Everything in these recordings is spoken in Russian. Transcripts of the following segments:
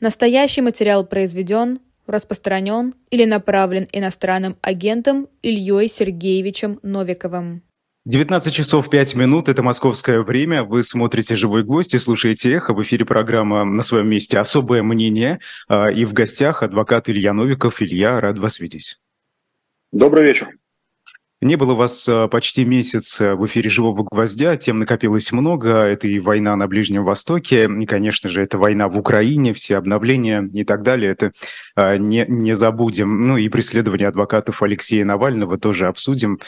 Настоящий материал произведен, распространен или направлен иностранным агентом Ильей Сергеевичем Новиковым. 19 часов 5 минут, это московское время. Вы смотрите «Живой гвоздь» и слушаете «Эхо». В эфире программа «На своем месте. Особое мнение». А, и в гостях адвокат Илья Новиков. Илья, рад вас видеть. Добрый вечер. Не было вас а, почти месяц а, в эфире «Живого гвоздя», тем накопилось много. Это и война на Ближнем Востоке, и, конечно же, это война в Украине, все обновления и так далее. Это а, не, не забудем. Ну и преследование адвокатов Алексея Навального тоже обсудим.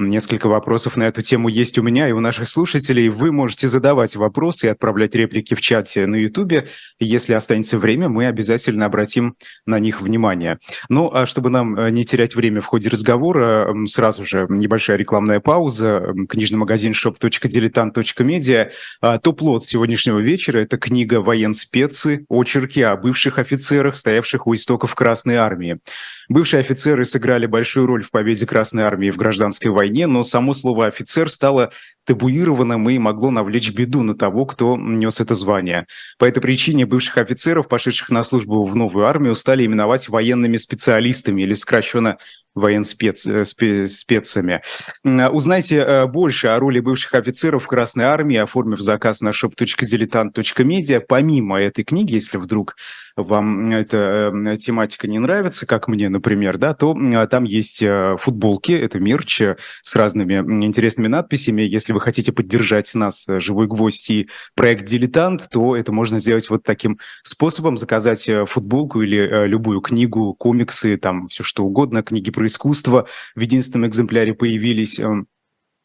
Несколько вопросов на эту тему есть у меня и у наших слушателей. Вы можете задавать вопросы и отправлять реплики в чате на YouTube. Если останется время, мы обязательно обратим на них внимание. Ну, а чтобы нам э, не терять время в ходе разговора, сразу же небольшая рекламная пауза. Книжный магазин shop.diletant.media. А, топ-лот сегодняшнего вечера – это книга «Военспецы. Очерки о бывших офицерах, стоявших у истоков Красной Армии». Бывшие офицеры сыграли большую роль в победе Красной Армии в гражданской войне, но само слово «офицер» стало табуированным и могло навлечь беду на того, кто нес это звание. По этой причине бывших офицеров, пошедших на службу в новую армию, стали именовать военными специалистами или сокращенно военспецами. Э, Узнайте э, больше о роли бывших офицеров Красной Армии, оформив заказ на shop.diletant.media. Помимо этой книги, если вдруг вам эта э, тематика не нравится, как мне, например, да, то там есть футболки, это мерч с разными интересными надписями. Если вы хотите поддержать нас, «Живой гвоздь» и проект «Дилетант», то это можно сделать вот таким способом, заказать футболку или любую книгу, комиксы, там все что угодно, книги про искусства в единственном экземпляре появились.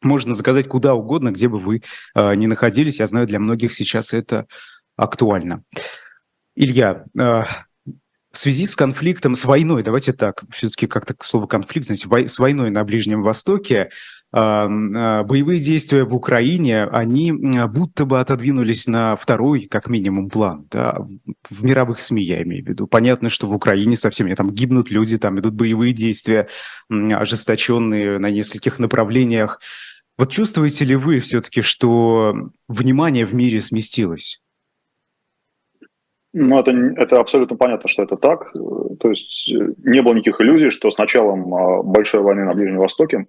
Можно заказать куда угодно, где бы вы э, ни находились. Я знаю, для многих сейчас это актуально. Илья, э, в связи с конфликтом, с войной, давайте так, все-таки как-то слово конфликт, знаете, вой, с войной на Ближнем Востоке, боевые действия в Украине, они будто бы отодвинулись на второй, как минимум, план, да, в мировых СМИ я имею в виду. Понятно, что в Украине совсем там гибнут люди, там идут боевые действия, ожесточенные на нескольких направлениях. Вот чувствуете ли вы все-таки, что внимание в мире сместилось? Ну, это, это абсолютно понятно, что это так. То есть э, не было никаких иллюзий, что с началом а, большой войны на Ближнем Востоке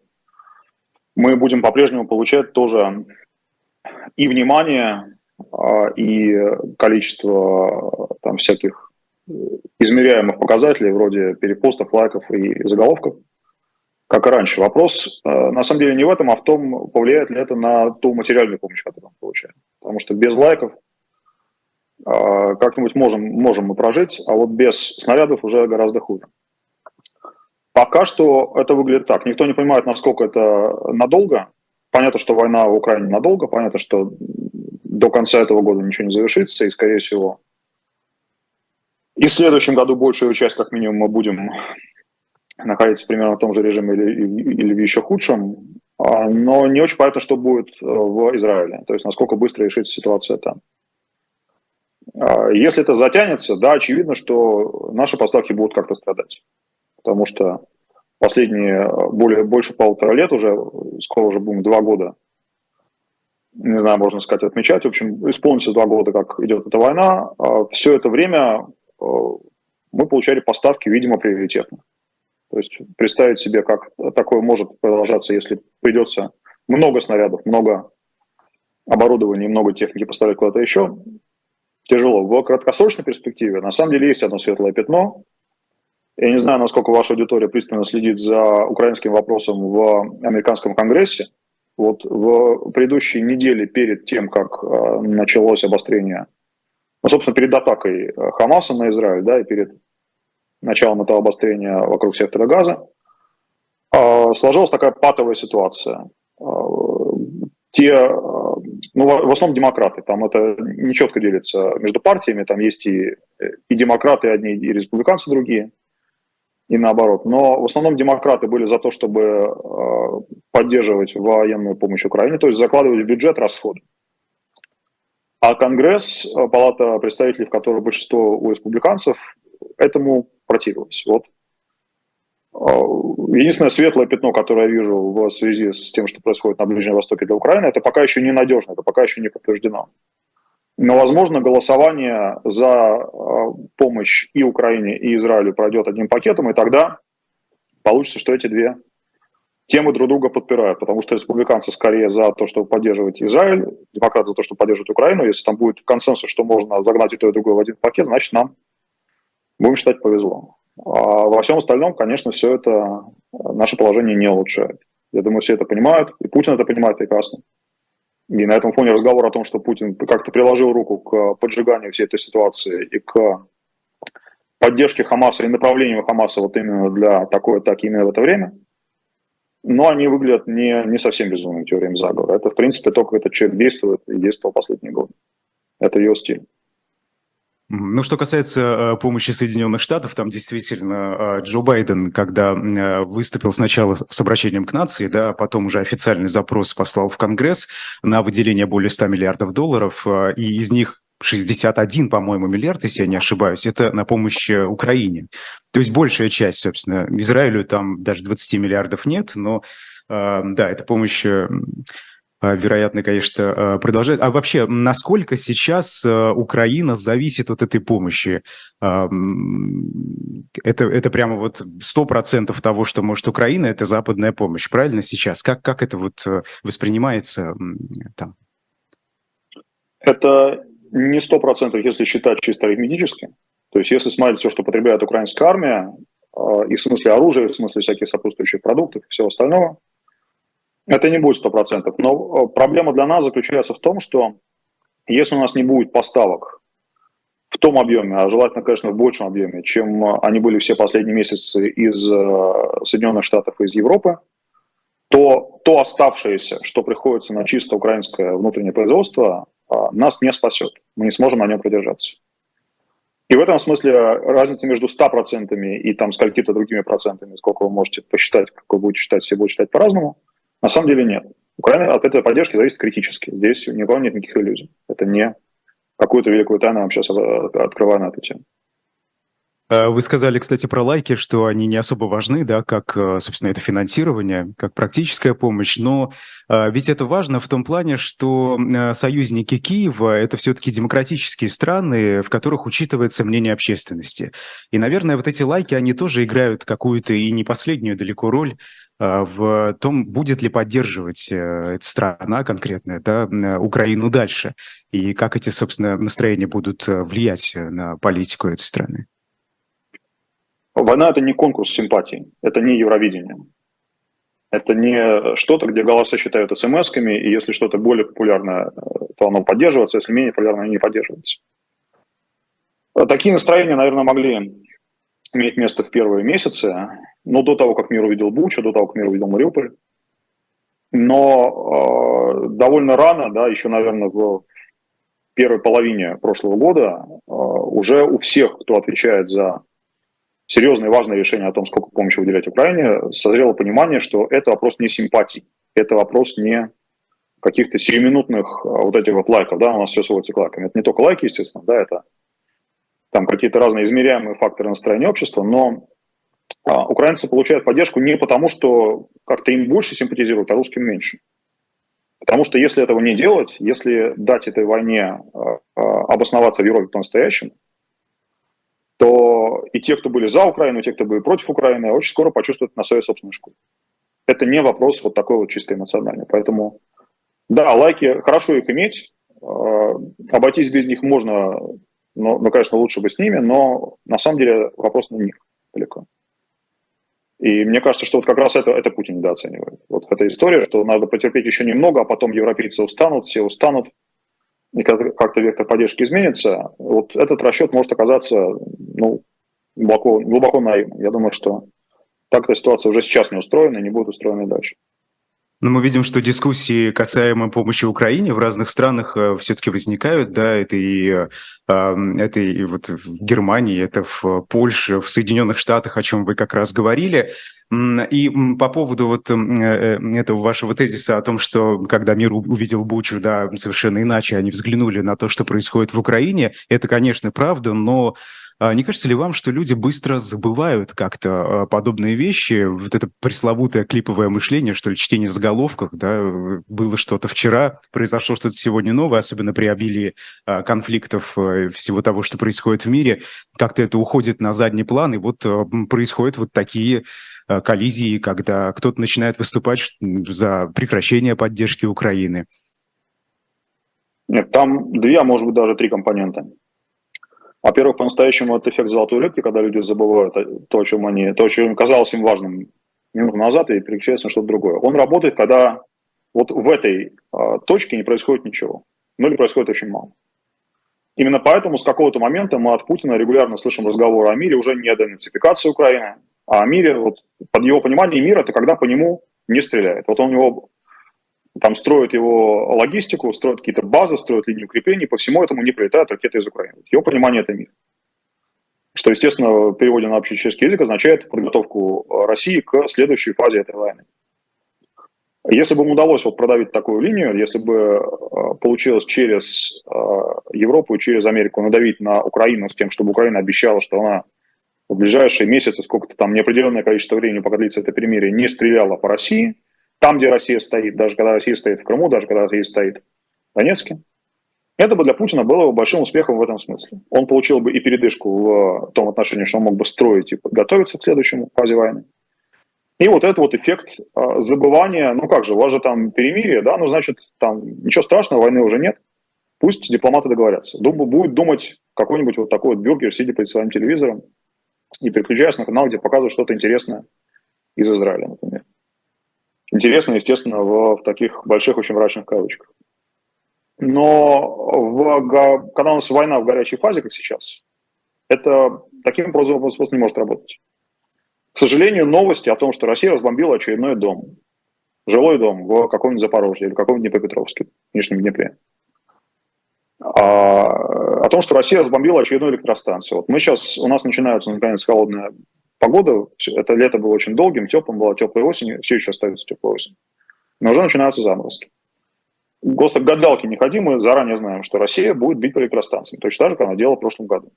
мы будем по-прежнему получать тоже и внимание, а, и количество там всяких э, измеряемых показателей вроде перепостов, лайков и заголовков, как и раньше. Вопрос э, на самом деле не в этом, а в том, повлияет ли это на ту материальную помощь, которую мы получаем. Потому что без лайков а, как-нибудь можем, можем мы прожить, а вот без снарядов уже гораздо хуже. Пока что это выглядит так. Никто не понимает, насколько это надолго. Понятно, что война в Украине надолго, понятно, что до конца этого года ничего не завершится, и, скорее всего, и в следующем году большую часть, как минимум, мы будем находиться примерно в том же режиме или, или в еще худшем. А, но не очень понятно, что будет э, в Израиле, то есть насколько быстро решится ситуация там. А, если это затянется, да, очевидно, что наши поставки будут как-то страдать потому что последние более, больше полутора лет уже, скоро уже будем два года, не знаю, можно сказать, отмечать. В общем, исполнится два года, как идет эта война. А Все это время э, мы получали поставки, видимо, приоритетно. То есть представить себе, как такое может продолжаться, если придется много снарядов, много оборудования, много техники поставить куда-то еще, тяжело. В краткосрочной перспективе на самом деле есть одно светлое пятно, я не знаю, насколько ваша аудитория пристально следит за украинским вопросом в американском конгрессе. Вот в предыдущей неделе перед тем, как э, началось обострение, ну, собственно, перед атакой э, Хамаса на Израиль, да, и перед началом этого обострения вокруг сектора газа, э, сложилась такая патовая ситуация. Те, ну, в основном демократы, там это не четко делится между партиями, там есть и, и демократы одни, и республиканцы другие – и наоборот. Но в основном демократы были за то, чтобы э, поддерживать военную помощь Украине, то есть закладывать в бюджет расходы. А Конгресс, э, палата представителей, в которой большинство у республиканцев, этому противилась. Вот. Э, единственное светлое пятно, которое я вижу в связи с тем, что происходит на Ближнем Востоке для Украины, это пока еще не надежно, это пока еще не подтверждено. Но, возможно, голосование за помощь и Украине, и Израилю пройдет одним пакетом, и тогда получится, что эти две темы друг друга подпирают, потому что республиканцы скорее за то, чтобы поддерживать Израиль, демократы за то, чтобы поддерживать Украину. Если там будет консенсус, что можно загнать и то, и другое в один пакет, значит, нам, будем считать, повезло. А во всем остальном, конечно, все это наше положение не улучшает. Я думаю, все это понимают, и Путин это понимает прекрасно. И на этом фоне разговор о том, что Путин как-то приложил руку к поджиганию всей этой ситуации и к поддержке Хамаса и направлению Хамаса вот именно для такой атаки именно в это время – но они выглядят не, не совсем безумными теориями заговора. Это, в принципе, только этот человек действует и действовал последние годы. Это его стиль. Ну, что касается э, помощи Соединенных Штатов, там действительно э, Джо Байден, когда э, выступил сначала с обращением к нации, да, а потом уже официальный запрос послал в Конгресс на выделение более 100 миллиардов долларов, и из них 61, по-моему, миллиард, если я не ошибаюсь, это на помощь Украине. То есть большая часть, собственно, Израилю там даже 20 миллиардов нет, но да, эта помощь вероятно, конечно, продолжает. А вообще, насколько сейчас Украина зависит от этой помощи? Это, это прямо вот сто процентов того, что может Украина, это западная помощь, правильно сейчас? Как, как это вот воспринимается там? Это не сто процентов, если считать чисто арифметически. То есть если смотреть все, что потребляет украинская армия, а, и в смысле оружия, и в смысле всяких сопутствующих продуктов и всего остального, это не будет сто процентов. Но а, проблема для нас заключается в том, что если у нас не будет поставок в том объеме, а желательно, конечно, в большем объеме, чем они были все последние месяцы из а, Соединенных Штатов и из Европы, то то оставшееся, что приходится на чисто украинское внутреннее производство, нас не спасет. Мы не сможем на нем продержаться. И в этом смысле разница между 100% и там скольки-то другими процентами, сколько вы можете посчитать, как вы будете считать, все будут считать по-разному, на самом деле нет. Украина от этой поддержки зависит критически. Здесь никого нет никаких иллюзий. Это не какую-то великую тайну вам сейчас открываю на эту тему. Э, вы сказали, кстати, про лайки, что они не особо важны, да, как, э, собственно, это финансирование, как практическая помощь, но э, ведь это важно в том плане, что союзники Киева – это все-таки демократические страны, в которых учитывается мнение общественности. И, наверное, вот эти лайки, они тоже играют какую-то и не последнюю далеко роль в том, будет ли поддерживать эта страна конкретная, да, Украину дальше, и как эти, собственно, настроения будут влиять на политику этой страны. Война – это не конкурс симпатий, это не Евровидение. Это не что-то, где голоса считают смс-ками, и если что-то более популярное, то оно поддерживается, если менее популярное, не поддерживается. Такие настроения, наверное, могли иметь место в первые месяцы, но до того, как мир увидел Бучу, до того, как мир увидел Мариуполь. Но э, довольно рано, да, еще, наверное, в первой половине прошлого года э, уже у всех, кто отвечает за серьезное и важное решение о том, сколько помощи выделять Украине, созрело понимание, что это вопрос не симпатий, это вопрос не каких-то сиюминутных а, вот этих вот лайков, да, у нас все сводится к лайкам. Это не только лайки, естественно, да, это там какие-то разные измеряемые факторы настроения общества, но украинцы получают поддержку не потому, что как-то им больше симпатизируют, а русским меньше. Потому что если этого не делать, если дать этой войне а, а, обосноваться в Европе по-настоящему, то и те, кто были за Украину, и те, кто были против Украины, очень скоро почувствуют на своей собственной шкуре. Это не вопрос вот такой вот чисто эмоциональный. Поэтому, да, лайки, хорошо их иметь, обойтись без них можно, но, ну, конечно, лучше бы с ними, но на самом деле вопрос на них далеко. И мне кажется, что вот как раз это, это Путин недооценивает. Вот эта история, что надо потерпеть еще немного, а потом европейцы устанут, все устанут, и как-то вектор поддержки изменится, вот этот расчет может оказаться ну, глубоко, глубоко наивным. Я думаю, что так эта ситуация уже сейчас не устроена и не будет устроена и дальше. Но мы видим, что дискуссии касаемо помощи Украине в разных странах э, все-таки возникают, да, это и, э, это и вот в Германии, это в Польше, в Соединенных Штатах, о чем вы как раз говорили. И по поводу вот э, этого вашего тезиса о том, что когда мир увидел Бучу, да, совершенно иначе они взглянули на то, что происходит в Украине, это, конечно, правда, но не кажется ли вам, что люди быстро забывают как-то а, подобные вещи? Вот это пресловутое клиповое мышление, что ли, чтение заголовков, да, было что-то вчера, произошло что-то сегодня новое, особенно при обилии а, конфликтов э, всего того, что происходит в мире, как-то это уходит на задний план, и вот происходят вот такие коллизии, когда кто-то начинает выступать за прекращение поддержки Украины. Нет, там две, а может быть даже три компонента. Во-первых, по-настоящему это эффект золотой рыбки, когда люди забывают то, о чем они, то, о чем казалось им важным минуту назад, и переключаются на что-то другое. Он работает, когда вот в этой э, точке не происходит ничего. Ну или происходит очень мало. Именно поэтому с какого-то момента мы от Путина регулярно слышим разговоры о мире, уже не о денацификации Украины, а о мире, вот под его понимание мира, это когда по нему не стреляет. Вот он у него там строят его логистику, строят какие-то базы, строят линию укреплений, по всему этому не прилетают ракеты из Украины. Его понимание – это мир. Что, естественно, в переводе на общий чешский язык означает подготовку России к следующей фазе этой войны. Если бы им удалось вот продавить такую линию, если бы э, получилось через э, Европу и через Америку надавить на Украину с тем, чтобы Украина обещала, что она в ближайшие месяцы, сколько-то там неопределенное количество времени, пока длится это перемирие, не стреляла по России, там, где Россия стоит, даже когда Россия стоит в Крыму, даже когда Россия стоит в Донецке, это бы для Путина было бы большим успехом в этом смысле. Он получил бы и передышку в том отношении, что он мог бы строить и подготовиться к следующему фазе войны. И вот этот вот эффект э, забывания, ну как же, у вас же там перемирие, да, ну значит, там ничего страшного, войны уже нет, пусть дипломаты договорятся. Думаю, будет думать какой-нибудь вот такой вот бюргер, сидя перед своим телевизором и переключаясь на канал, где показывают что-то интересное из Израиля, например. Интересно, естественно, в, в таких больших, очень мрачных кавычках. Но в, когда у нас война в горячей фазе, как сейчас, это таким способом не может работать. К сожалению, новости о том, что Россия разбомбила очередной дом, жилой дом в каком-нибудь Запорожье или каком-нибудь Днепропетровске, в Нижнем Днепре, а, о том, что Россия разбомбила очередную электростанцию. Вот мы сейчас, у нас начинается, наконец, холодная погода, это лето было очень долгим, теплым, была теплая осень, все еще остается теплая осень. Но уже начинаются заморозки. Просто гадалки не ходи, мы заранее знаем, что Россия будет бить по электростанциям, точно так же, как она делала в прошлом году.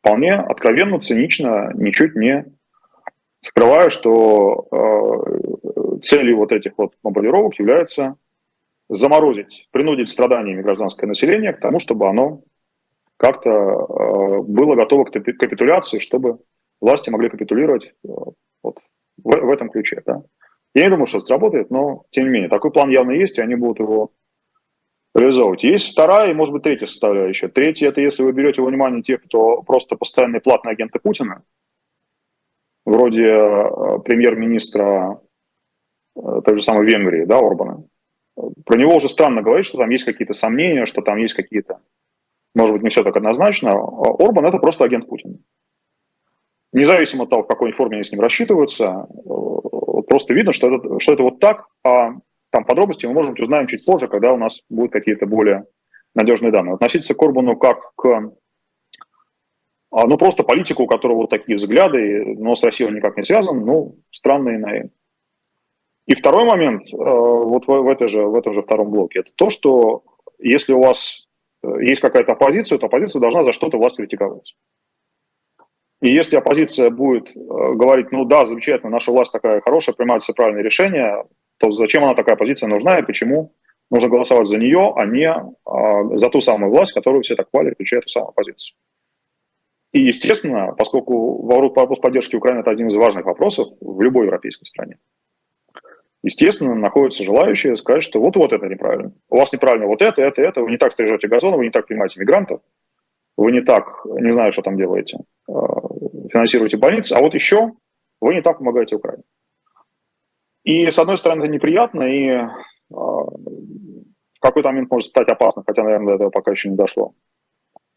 Вполне откровенно, цинично, ничуть не скрывая, что э, целью вот этих вот мобилировок является заморозить, принудить страданиями гражданское население к тому, чтобы оно как-то э, было готово к капитуляции, чтобы власти могли капитулировать э, вот в, в этом ключе. Да? Я не думаю, что это сработает, но тем не менее, такой план явно есть, и они будут его реализовывать. Есть вторая и, может быть, третья составляющая. Третья – это если вы берете во внимание тех, кто просто постоянные платные агенты Путина, вроде э, премьер-министра э, той же самой Венгрии, да, Орбана. Про него уже странно говорить, что там есть какие-то сомнения, что там есть какие-то, может быть, не все так однозначно. Орбан – это просто агент Путина независимо от того, в какой форме они с ним рассчитываются, э, просто видно, что это, что это вот так, а там подробности мы, быть, узнаем чуть позже, когда у нас будут какие-то более надежные данные. Относиться к Орбану как к а, ну, просто политику, у которого вот такие взгляды, но с Россией он никак не связан, ну, странно и наивно. И второй момент, э, вот в, этой же, в этом же втором блоке, это то, что если у вас э, есть какая-то оппозиция, то оппозиция должна за что-то власть критиковать. И если оппозиция будет э, говорить, ну да, замечательно, наша власть такая хорошая, принимает все правильные решения, то зачем она такая позиция нужна и почему нужно голосовать за нее, а не а, за ту самую власть, которую все так хвалят, включая эту самую оппозицию. И, естественно, поскольку вопрос поддержки Украины – это один из важных вопросов в любой европейской стране, естественно, находятся желающие сказать, что вот-вот это неправильно. У вас неправильно вот это, это, это, вы не так стрижете газон, вы не так принимаете мигрантов, вы не так, не знаю, что там делаете, э, финансируете больницы, а вот еще вы не так помогаете Украине. И, с одной стороны, это неприятно, и э, в какой-то момент может стать опасно, хотя, наверное, до этого пока еще не дошло.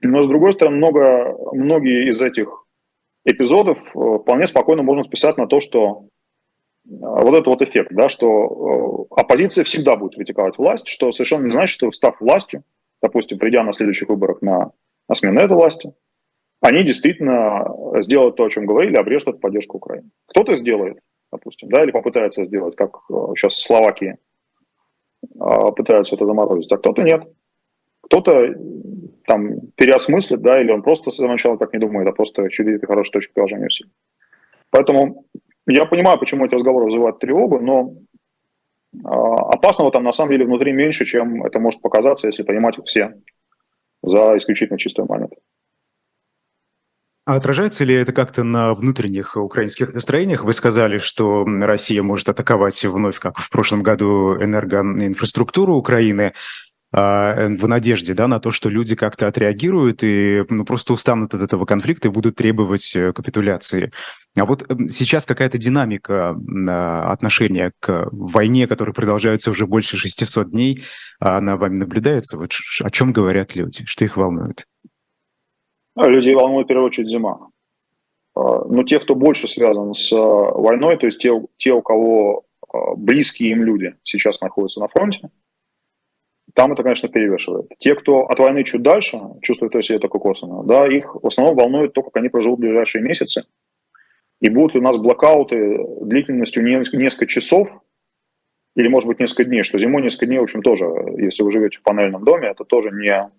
Но, с другой стороны, много, многие из этих эпизодов э, вполне спокойно можно списать на то, что вот это вот эффект, да, что оппозиция всегда будет критиковать власть, что совершенно не значит, что став властью, допустим, придя на следующих выборах на на смену этой власти, они действительно сделают то, о чем говорили, обрежут поддержку Украины. Кто-то сделает, допустим, да, или попытается сделать, как сейчас э, в Словакии э, пытаются это заморозить, а кто-то нет. Кто-то там переосмыслит, да, или он просто сначала так не думает, а просто видит хорошую точку приложения усилий. Поэтому я понимаю, почему эти разговоры вызывают тревогу, но а, опасного там на самом деле внутри меньше, чем это может показаться, если понимать все за исключительно чистую монету. А отражается ли это как-то на внутренних украинских настроениях? Вы сказали, что Россия может атаковать вновь, как в прошлом году, энергоинфраструктуру Украины. А, э, в надежде да, на то, что люди как-то отреагируют и ну, просто устанут от этого конфликта и будут требовать э, капитуляции. А вот эм, сейчас какая-то динамика а, отношения к войне, которая продолжается уже больше 600 дней, она вами наблюдается? Вот о чем говорят люди? Что их волнует? Ну, людей волнует в первую очередь зима. Но те, кто больше связан с войной, то есть те, те у кого близкие им люди сейчас находятся на фронте, там это, конечно, перевешивает. Те, кто от войны чуть дальше, чувствуют себя только косвенно, да, их в основном волнует то, как они проживут ближайшие месяцы. И будут ли у нас блокауты длительностью несколько часов, или, может быть, несколько дней, что зимой несколько дней, в общем, тоже, если вы живете в панельном доме, это тоже не,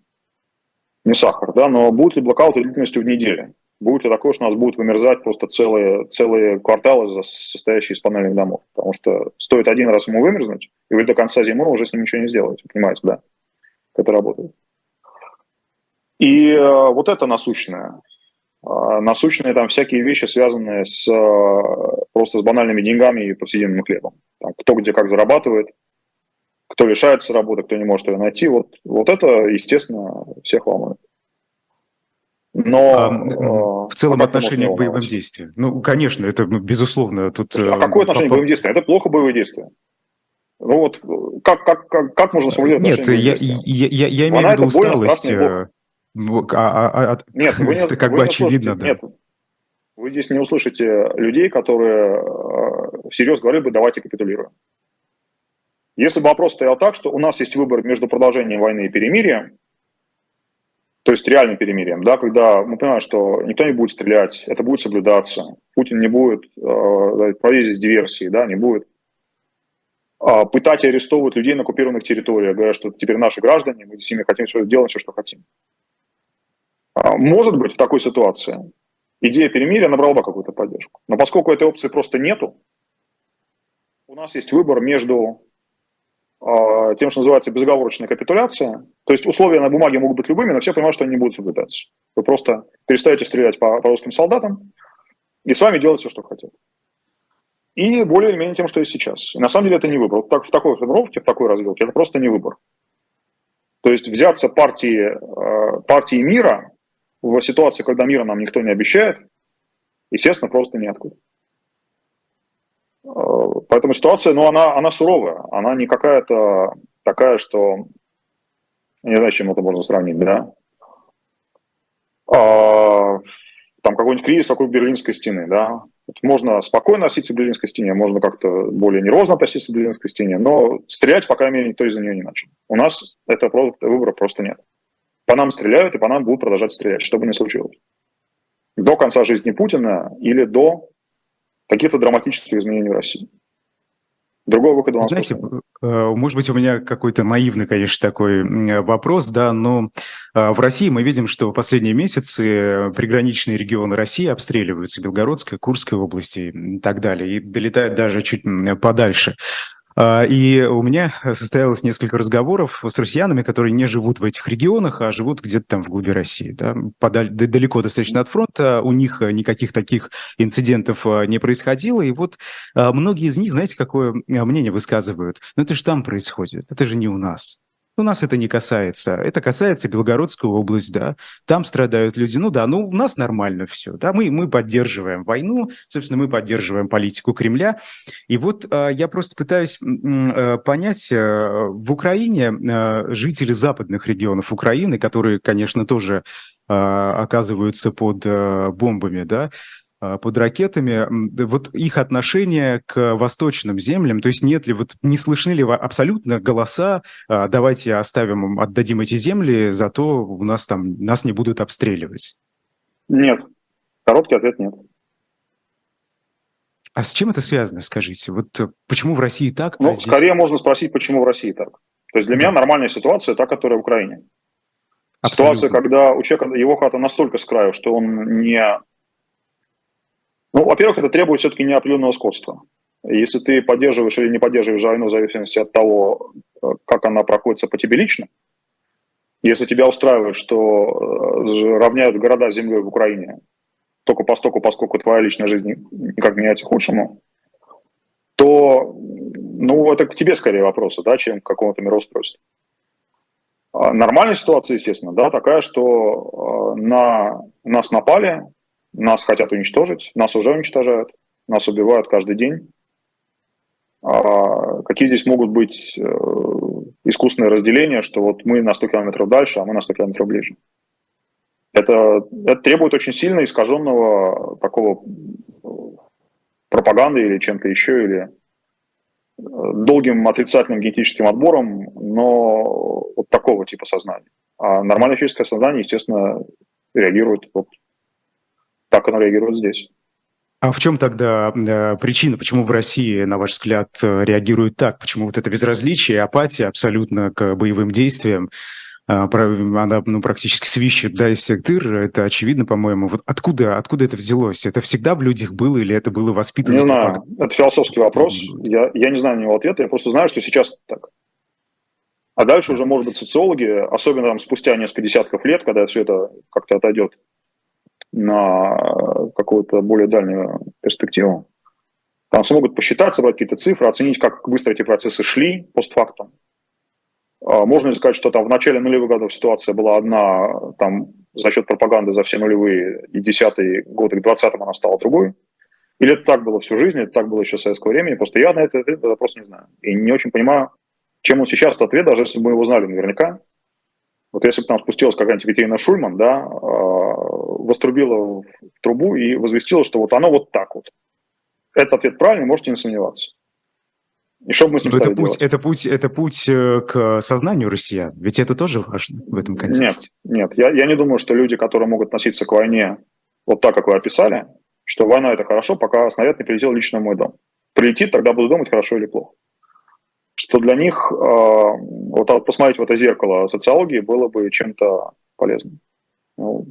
не сахар, да, но будут ли блокауты длительностью в неделю? будет ли такое, что у нас будут вымерзать просто целые, целые кварталы, состоящие из панельных домов. Потому что стоит один раз ему вымерзнуть, и вы до конца зимы уже с ним ничего не сделаете. Понимаете, да? Это работает. И э, вот это насущное. Э, насущные там всякие вещи, связанные с, э, просто с банальными деньгами и повседневным хлебом. Там, кто где как зарабатывает, кто лишается работы, кто не может ее найти. Вот, вот это, естественно, всех волнует. Но а, э, в целом отношение к боевым действиям. Ну, конечно, это ну, безусловно. Тут, а какое отношение к боевым действиям? Это плохо боевые действия. Ну вот как, как, как, как можно сформулировать Нет, я, я, я, я имею в виду усталость. Э, а, а, а, нет, вы не, это как вы бы очевидно, да. Нет, вы здесь не услышите людей, которые э, всерьез говорили бы, давайте капитулируем. Если бы вопрос стоял так, что у нас есть выбор между продолжением войны и перемирием, то есть реальным перемирием, да, когда мы понимаем, что никто не будет стрелять, это будет соблюдаться, Путин не будет э, проводить диверсии, да, не будет э, пытать и арестовывать людей на оккупированных территориях, говоря, что теперь наши граждане, мы с ними хотим что делать все, что хотим. А, может быть, в такой ситуации идея перемирия набрала бы какую-то поддержку. Но поскольку этой опции просто нету, у нас есть выбор между тем, что называется безоговорочная капитуляция, то есть условия на бумаге могут быть любыми, но все понимают, что они не будут соблюдаться. Вы просто перестаете стрелять по, по русским солдатам и с вами делать все, что хотят. И более или менее тем, что есть сейчас. И на самом деле это не выбор. Так, в такой формировке, в такой развилке, это просто не выбор. То есть взяться партии, э, партии мира в ситуации, когда мира нам никто не обещает, естественно, просто неоткуда. Поэтому ситуация, ну, она, она суровая. Она не какая-то такая, что не знаю, с чем это можно сравнить, да. А, там какой-нибудь кризис вокруг Берлинской стены, да. Можно спокойно относиться к Берлинской стене, можно как-то более нервозно относиться к Берлинской стене, но стрелять, по крайней мере, никто из-за нее не начал. У нас этого выбора просто нет. По нам стреляют, и по нам будут продолжать стрелять, что бы ни случилось. До конца жизни Путина или до каких-то драматических изменений в России. Другого выхода у нас Знаете, э, может быть, у меня какой-то наивный, конечно, такой вопрос, да, но э, в России мы видим, что в последние месяцы приграничные регионы России обстреливаются, Белгородская, Курская области и так далее, и долетают даже чуть подальше. А, и у меня состоялось несколько разговоров с россиянами, которые не живут в этих регионах, а живут где-то там в глуби России, да, подаль, далеко достаточно от фронта, у них никаких таких инцидентов а, не происходило, и вот а, многие из них, знаете, какое мнение высказывают? Ну это же там происходит, это же не у нас. У нас это не касается. Это касается Белгородской области, да. Там страдают люди. Ну да, ну у нас нормально все. Да, мы, мы поддерживаем войну, собственно, мы поддерживаем политику Кремля. И вот э, я просто пытаюсь э, понять, э, в Украине э, жители западных регионов Украины, которые, конечно, тоже э, оказываются под э, бомбами, да, а, под ракетами, вот их отношение к восточным землям, то есть нет ли, вот не слышны ли абсолютно голоса, а, давайте оставим, отдадим эти земли, зато у нас там, нас не будут обстреливать? Нет. Короткий ответ нет. А с чем это связано, скажите? Вот э, почему в России так? А ну, а здесь... скорее можно спросить, почему в России так. То есть для да. меня нормальная ситуация та, которая в Украине. Абсолютно. Ситуация, когда у человека его хата настолько с краю, что он не... Ну, во-первых, это требует все-таки неопределенного скотства. Если ты поддерживаешь или не поддерживаешь войну в зависимости от того, э, как она проходится по тебе лично, если тебя устраивает, что э, равняют города с землей в Украине, только постоку, поскольку твоя личная жизнь никак не меняется к худшему, то ну, это к тебе скорее вопросы, да, чем к какому-то мироустройству. А нормальная ситуация, естественно, да, такая, что э, на нас напали, нас хотят уничтожить, нас уже уничтожают, нас убивают каждый день. А какие здесь могут быть э, искусственное разделение, что вот мы на 100 километров дальше, а мы на 100 километров ближе. Это, это требует очень сильно искаженного такого э, пропаганды или чем-то еще, или э, долгим отрицательным генетическим отбором, но вот такого типа сознания. А нормальное физическое сознание, естественно, реагирует вот так оно реагирует здесь. А в чем тогда э, причина, почему в России, на ваш взгляд, э, реагируют так? Почему вот это безразличие, апатия абсолютно к боевым действиям, э, она ну, практически свищет да, из всех дыр, это очевидно, по-моему. Вот откуда, откуда это взялось? Это всегда в людях было или это было воспитано? Не знаю, это философский вопрос. Я, я не знаю на него ответа, я просто знаю, что сейчас так. А дальше уже, может быть, социологи, особенно там спустя несколько десятков лет, когда все это как-то отойдет на какую-то более дальнюю перспективу. Там смогут посчитать, собрать какие-то цифры, оценить, как быстро эти процессы шли постфактум. А, можно ли сказать, что там в начале нулевых годов ситуация была одна, там за счет пропаганды за все нулевые и десятые годы, к двадцатым она стала другой? Или это так было всю жизнь, это так было еще в советское время? Просто я на это, это вопрос не знаю. И не очень понимаю, чем он сейчас, этот ответ, даже если бы мы его знали наверняка. Вот если бы там спустилась какая-нибудь Екатерина Шульман, да, а, вострубила в трубу и возвестила, что вот оно вот так вот. Этот ответ правильный, можете не сомневаться. И что бы мы с ним это путь, это путь, это путь э, к сознанию россиян. Ведь это тоже важно в этом контексте. Нет, нет я, я не думаю, что люди, которые могут относиться к войне вот так, как вы описали, что война это хорошо, пока снаряд не прилетел лично в мой дом. Прилетит, тогда буду думать, хорошо или плохо что для них э, вот посмотреть в это зеркало социологии было бы чем-то полезным. Ну,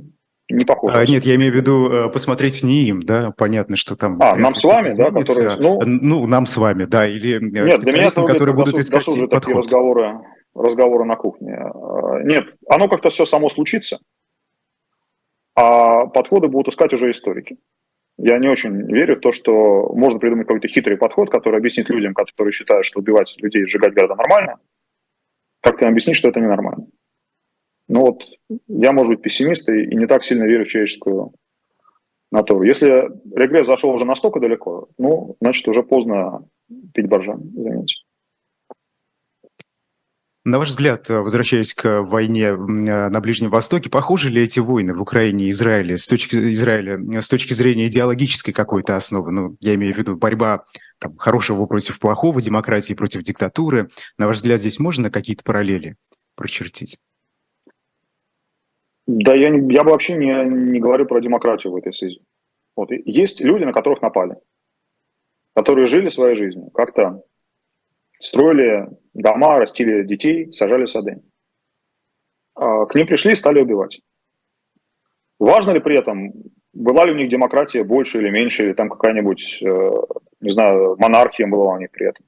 не похоже. А, нет, я имею в виду э, посмотреть не им, да, понятно, что там... А, нам с вами, да, которые... Ну, ну, нам с вами, да, или нет, для меня это которые будут досуг, искать досуг такие разговоры, разговоры на кухне. Нет, оно как-то все само случится, а подходы будут искать уже историки. Я не очень верю в то, что можно придумать какой-то хитрый подход, который объяснит людям, которые считают, что убивать людей, сжигать города нормально, как-то объяснить, что это ненормально. Ну вот я, может быть, пессимист и, и не так сильно верю в человеческую натуру. Если регресс зашел уже настолько далеко, ну, значит, уже поздно пить боржан, извините. На ваш взгляд, э, возвращаясь к войне э, на Ближнем Востоке, похожи ли эти войны в Украине и Израиле с точки, Израиля, э, с точки зрения идеологической какой-то основы? Ну, я имею в виду борьба там, хорошего против плохого, демократии против диктатуры. На ваш взгляд, здесь можно какие-то параллели прочертить? Да, я, не, я бы вообще не, не говорю про демократию в этой связи. Вот. Есть люди, на которых напали, которые жили своей жизнью, как-то строили дома, растили детей, сажали сады. А, к ним пришли и стали убивать. Важно ли при этом, была ли у них демократия больше или меньше, или там какая-нибудь, э, не знаю, монархия была у них при этом?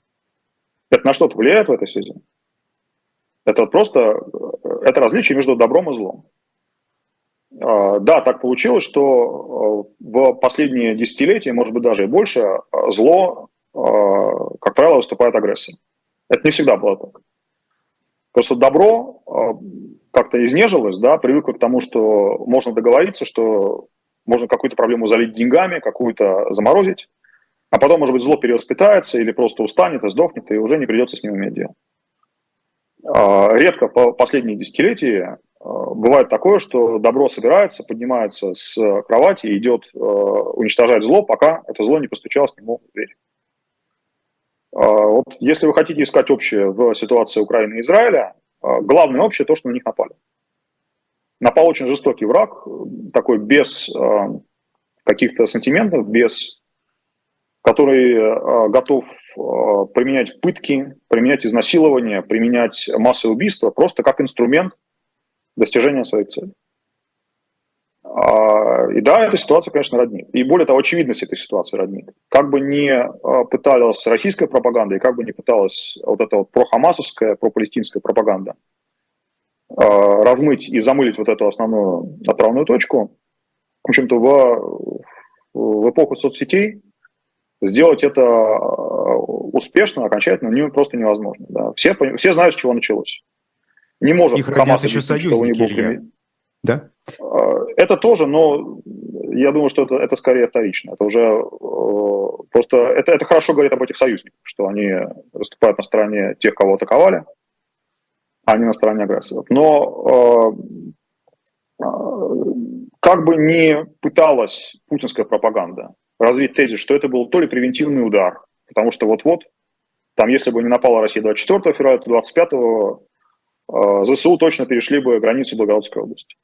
Это на что-то влияет в этой связи? Это просто э, это различие между добром и злом. А, да, так получилось, что э, в последние десятилетия, может быть, даже и больше, зло, как правило, выступает агрессией. Это не всегда было так. Просто добро а, как-то изнежилось, да, привыкло к тому, что можно договориться, что можно какую-то проблему залить деньгами, какую-то заморозить, а потом, может быть, зло перевоспитается или просто устанет и сдохнет, и уже не придется с ним иметь дело. А, редко по последние десятилетия а, бывает такое, что добро собирается, поднимается с кровати и идет уничтожать зло, пока это зло не постучалось к нему в дверь. А, вот если вы хотите искать общее в ситуации Украины и Израиля, а, главное общее то, что на них напали. Напал очень жестокий враг, такой без а, каких-то сантиментов, без который готов применять пытки, применять изнасилование, применять массовые убийства просто как инструмент достижения своих целей. А, и да, эта ситуация, конечно, роднит. И более того, очевидность этой ситуации роднит. Как бы ни а, пыталась российская пропаганда, и как бы ни пыталась вот эта вот прохамасовская, пропалестинская пропаганда а, размыть и замылить вот эту основную отправную точку, в общем-то, в, в эпоху соцсетей сделать это успешно, окончательно, не, просто невозможно. Да. Все, все знают, с чего началось. Не может Их Хамас еще союзники, него Илья. Да? Это тоже, но я думаю, что это, это скорее вторично. Это уже э, просто это, это хорошо говорит об этих союзниках, что они выступают на стороне тех, кого атаковали, а не на стороне агрессоров. Но э, э, как бы ни пыталась путинская пропаганда развить тезис, что это был то ли превентивный удар, потому что вот-вот, там, если бы не напала Россия 24 февраля, то 25 э, ЗСУ точно перешли бы границу Благородской области.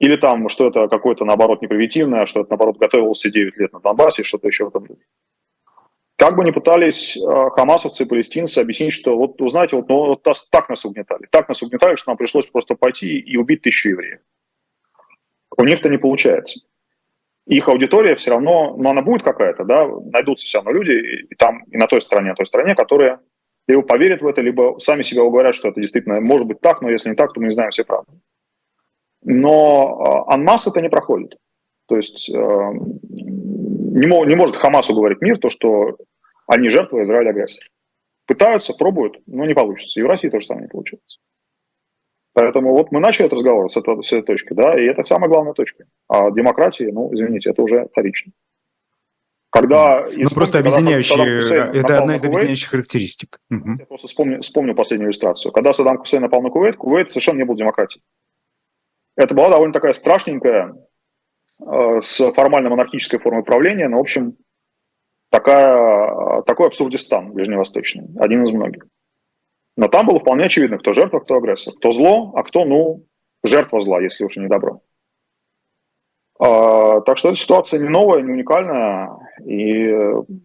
Или там, что это какое-то, наоборот, непривитивное, что это, наоборот, готовился 9 лет на Донбассе, что-то еще в этом духе. Как бы ни пытались э, хамасовцы палестинцы объяснить, что вот, вы знаете, вот, ну, вот так нас угнетали, так нас угнетали, что нам пришлось просто пойти и убить тысячу евреев. У них-то не получается. Их аудитория все равно, ну, она будет какая-то, да, найдутся все равно люди и там, и на той стороне, и той стороне, которые либо поверят в это, либо сами себя уговорят, что это действительно может быть так, но если не так, то мы не знаем все правды. Но э, анмас это не проходит. То есть э, не, не может Хамас уговорить мир то, что они жертвы а Израиль агрессор. Пытаются, пробуют, но не получится. И в России тоже самое не получается. Поэтому вот мы начали этот разговор с, этого, с этой точки, да, и это самая главная точка. А демократия, ну, извините, это уже вторично. Когда ну, просто объединяющие, когда, это одна из Кувейт, объединяющих характеристик. Я просто вспомню, вспомню последнюю иллюстрацию. Когда Саддам Хусейн напал на Кувейт, Кувейт совершенно не был демократией. Это была довольно такая страшненькая, э, с формально монархической формой правления, но, в общем, такая, такой абсурдистан ближневосточный, один из многих. Но там было вполне очевидно, кто жертва, кто агрессор. Кто зло, а кто, ну, жертва зла, если уж не добро. А, так что эта ситуация не новая, не уникальная. И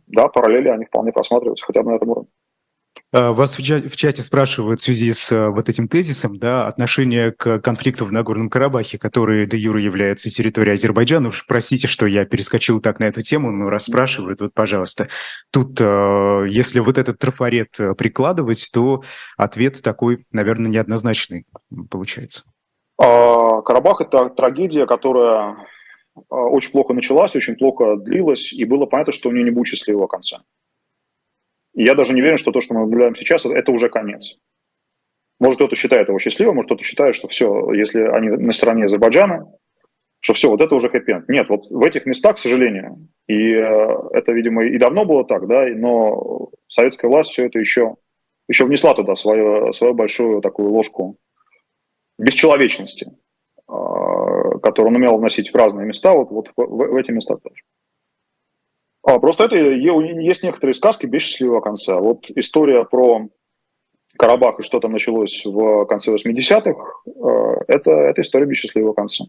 да, параллели, они вполне просматриваются хотя бы на этом уровне. А, вас в чате, спрашивают в связи с э, вот этим тезисом, да, отношение к конфликту в Нагорном Карабахе, который до юра является территорией Азербайджана. Уж простите, что я перескочил так на эту тему, но раз спрашивают, вот, пожалуйста. Тут, э, если вот этот трафарет э, прикладывать, то ответ такой, наверное, неоднозначный получается. А, Карабах – это трагедия, которая очень плохо началась, очень плохо длилась, и было понятно, что у нее не будет счастливого конца. И я даже не уверен, что то, что мы наблюдаем сейчас, это уже конец. Может, кто-то считает его счастливым, может, кто-то считает, что все, если они на стороне Азербайджана, что все, вот это уже хэппи Нет, вот в этих местах, к сожалению, и э, это, видимо, и давно было так, да, но советская власть все это еще, еще внесла туда свою, свою большую такую ложку бесчеловечности, э, которую он умел вносить в разные места, вот, вот в, в эти места тоже. А, просто это есть некоторые сказки без счастливого конца. Вот история про Карабах и что там началось в конце 80-х, э, это, это история без счастливого конца.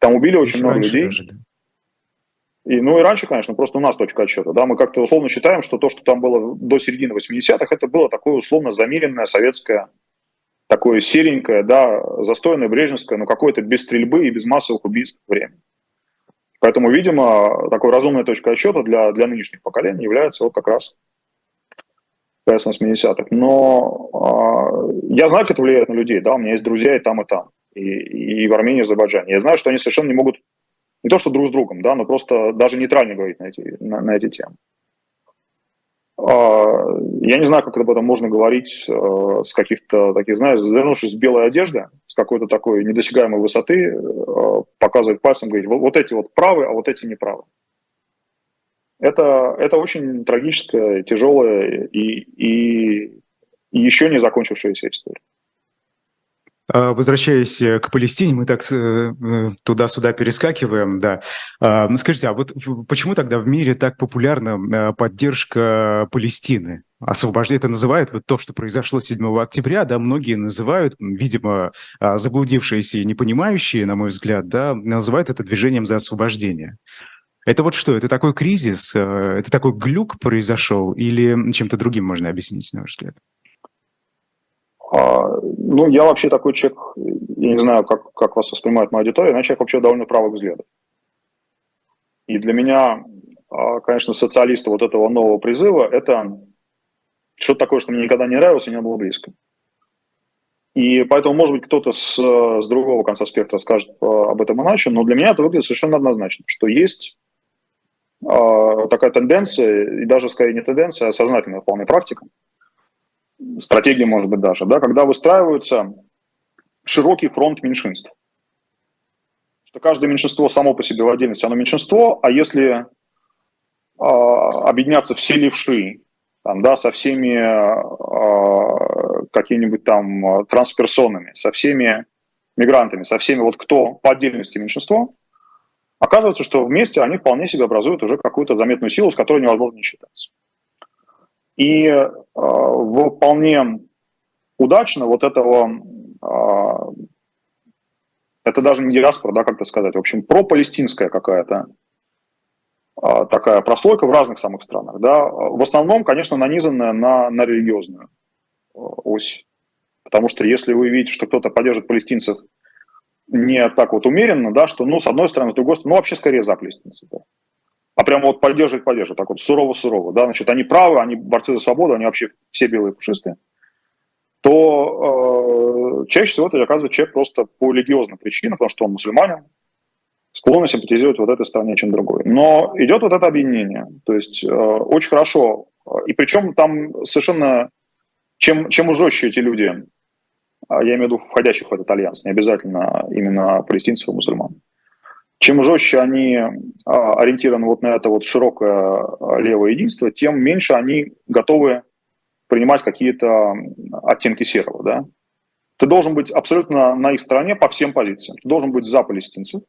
Там убили очень много людей. Даже, да. И, ну и раньше, конечно, просто у нас точка отсчета. Да, мы как-то условно считаем, что то, что там было до середины 80-х, это было такое условно замеренное советское, такое серенькое, да, застойное, брежневское, но какое-то без стрельбы и без массовых убийств время. Поэтому, видимо, такой разумной точкой отсчета для, для нынешних поколений является вот как раз КС 80-х. Но э, я знаю, как это влияет на людей, да, у меня есть друзья и там, и там, и, и в Армении, и в Азербайджане. Я знаю, что они совершенно не могут, не то что друг с другом, да, но просто даже нейтрально говорить на эти, на, на эти темы. А, я не знаю, как об этом можно говорить э, с каких-то таких, знаешь, завернувшись в белой одежды, с какой-то такой недосягаемой высоты, э, показывать пальцем, говорить, вот, эти вот правы, а вот эти не правы. Это, это очень трагическая, тяжелая и, и еще не закончившаяся история. А, возвращаясь э, к Палестине, мы так э, э, туда-сюда перескакиваем, да. А, скажите, а вот почему тогда в мире так популярна поддержка Палестины? Освобождение это называют, вот то, что произошло 7 октября, да, многие называют, видимо, а, заблудившиеся и не понимающие, на мой взгляд, да, называют это движением за освобождение. Это вот что? Это такой кризис, это такой глюк произошел или чем-то другим можно объяснить, на ваш взгляд? Ну, я вообще такой человек, я не знаю, как, как вас воспринимает моя аудитория, но я человек вообще довольно правых взглядов. И для меня, а, конечно, социалисты вот этого нового призыва – это что-то такое, что мне никогда не нравилось и не было близко. И поэтому, может быть, кто-то с, с другого конца спектра скажет а, об этом иначе, но для меня это выглядит совершенно однозначно, что есть такая тенденция, и даже скорее не тенденция, а сознательная вполне практика, стратегия, может быть, даже, да, когда выстраиваются широкий фронт меньшинств. Что каждое меньшинство само по себе в отдельности, оно меньшинство, а если э, объединяться все левши, там, да, со всеми э, какими-нибудь там трансперсонами, со всеми мигрантами, со всеми вот кто по отдельности меньшинство, оказывается, что вместе они вполне себе образуют уже какую-то заметную силу, с которой невозможно не считаться. И э, вполне удачно вот этого, э, это даже не диаспора, да, как-то сказать, в общем, пропалестинская какая-то э, такая прослойка в разных самых странах, да, в основном, конечно, нанизанная на, на религиозную э, ось. Потому что если вы видите, что кто-то поддерживает палестинцев не так вот умеренно, да, что, ну, с одной стороны, с другой стороны, ну, вообще скорее за палестинцев, да а прямо вот поддерживать, поддерживать, так вот сурово-сурово, да, значит, они правы, они борцы за свободу, они вообще все белые пушистые, то э, чаще всего это оказывается человек просто по религиозным причинам, потому что он мусульманин, склонен симпатизировать вот этой стране, чем другой. Но идет вот это объединение, то есть э, очень хорошо, и причем там совершенно, чем, чем жестче эти люди, а я имею в виду входящих в этот альянс, не обязательно именно палестинцев и мусульман, чем жестче они а, ориентированы вот на это вот широкое а, левое единство, тем меньше они готовы принимать какие-то оттенки серого, да. Ты должен быть абсолютно на их стороне по всем позициям. Ты должен быть за палестинцев,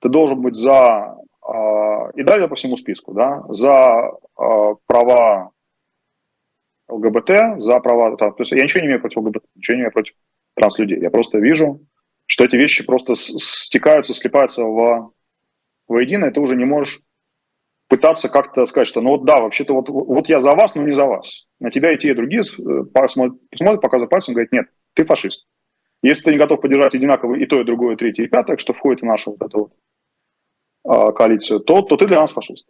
ты должен быть за а, и далее по всему списку, да, за права ЛГБТ, за права, то есть я ничего не имею против ЛГБТ, ничего не имею против транслюдей. Я просто вижу что эти вещи просто стекаются, слипаются в, воедино, и ты уже не можешь пытаться как-то сказать, что ну вот да, вообще-то вот, вот я за вас, но не за вас. На тебя и те, и другие э, посмотрят, показывают пальцем, говорят, нет, ты фашист. Если ты не готов поддержать одинаково и то, и другое, и третье, и пятое, что входит в нашу вот эту вот, а, коалицию, то, то ты для нас фашист.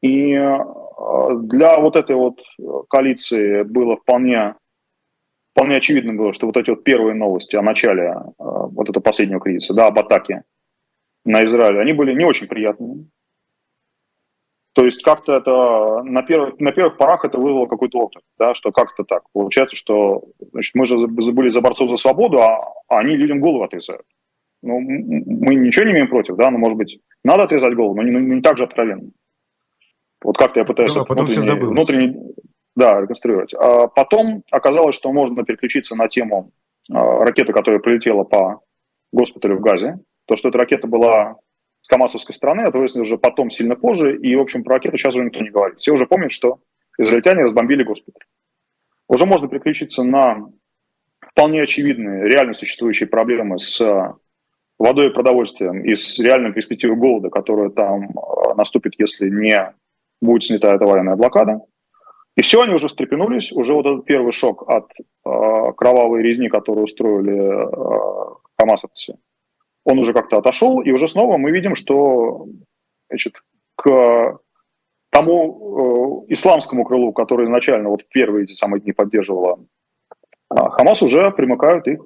И а, для вот этой вот коалиции было вполне вполне очевидно было, что вот эти вот первые новости о начале э, вот этого последнего кризиса, да, об атаке на Израиль, они были не очень приятными. То есть как-то это на первых, на первых порах это вызвало какой-то опыт, да, что как-то так. Получается, что значит, мы же забыли за борцов за свободу, а, а они людям голову отрезают. Ну, мы ничего не имеем против, да, но, может быть, надо отрезать голову, но не, не так же откровенно. Вот как-то я пытаюсь... Ну, да, потом все внутренний, да, реконструировать. А потом оказалось, что можно переключиться на тему а, ракеты, которая прилетела по госпиталю в Газе. То, что эта ракета была с Камасовской стороны, это выяснилось уже потом, сильно позже. И, в общем, про ракету сейчас уже никто не говорит. Все уже помнят, что израильтяне разбомбили госпиталь. Уже можно переключиться на вполне очевидные, реально существующие проблемы с водой и продовольствием и с реальной перспективой голода, которая там а, наступит, если не будет снята эта военная блокада. И все, они уже встрепенулись, уже вот этот первый шок от э, кровавой резни, которую устроили э, хамасовцы, он уже как-то отошел, и уже снова мы видим, что значит, к тому э, исламскому крылу, который изначально вот в первые эти самые дни поддерживала э, Хамас, уже примыкают их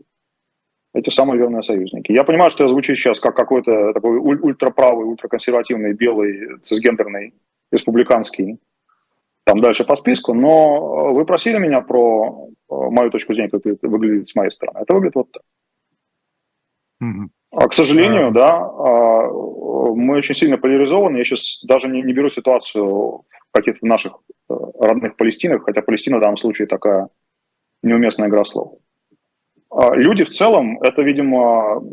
эти самые верные союзники. Я понимаю, что я звучу сейчас как какой-то такой ультраправый, ультраконсервативный, белый, цисгендерный, республиканский там дальше по списку, но вы просили меня про э, мою точку зрения, как это выглядит с моей стороны. Это выглядит вот так. Mm-hmm. А, к сожалению, uh-huh. да, а, мы очень сильно поляризованы. Я сейчас даже не, не беру ситуацию в каких-то наших э, родных Палестинах, хотя Палестина в данном случае такая неуместная игра слов. А, люди в целом, это, видимо,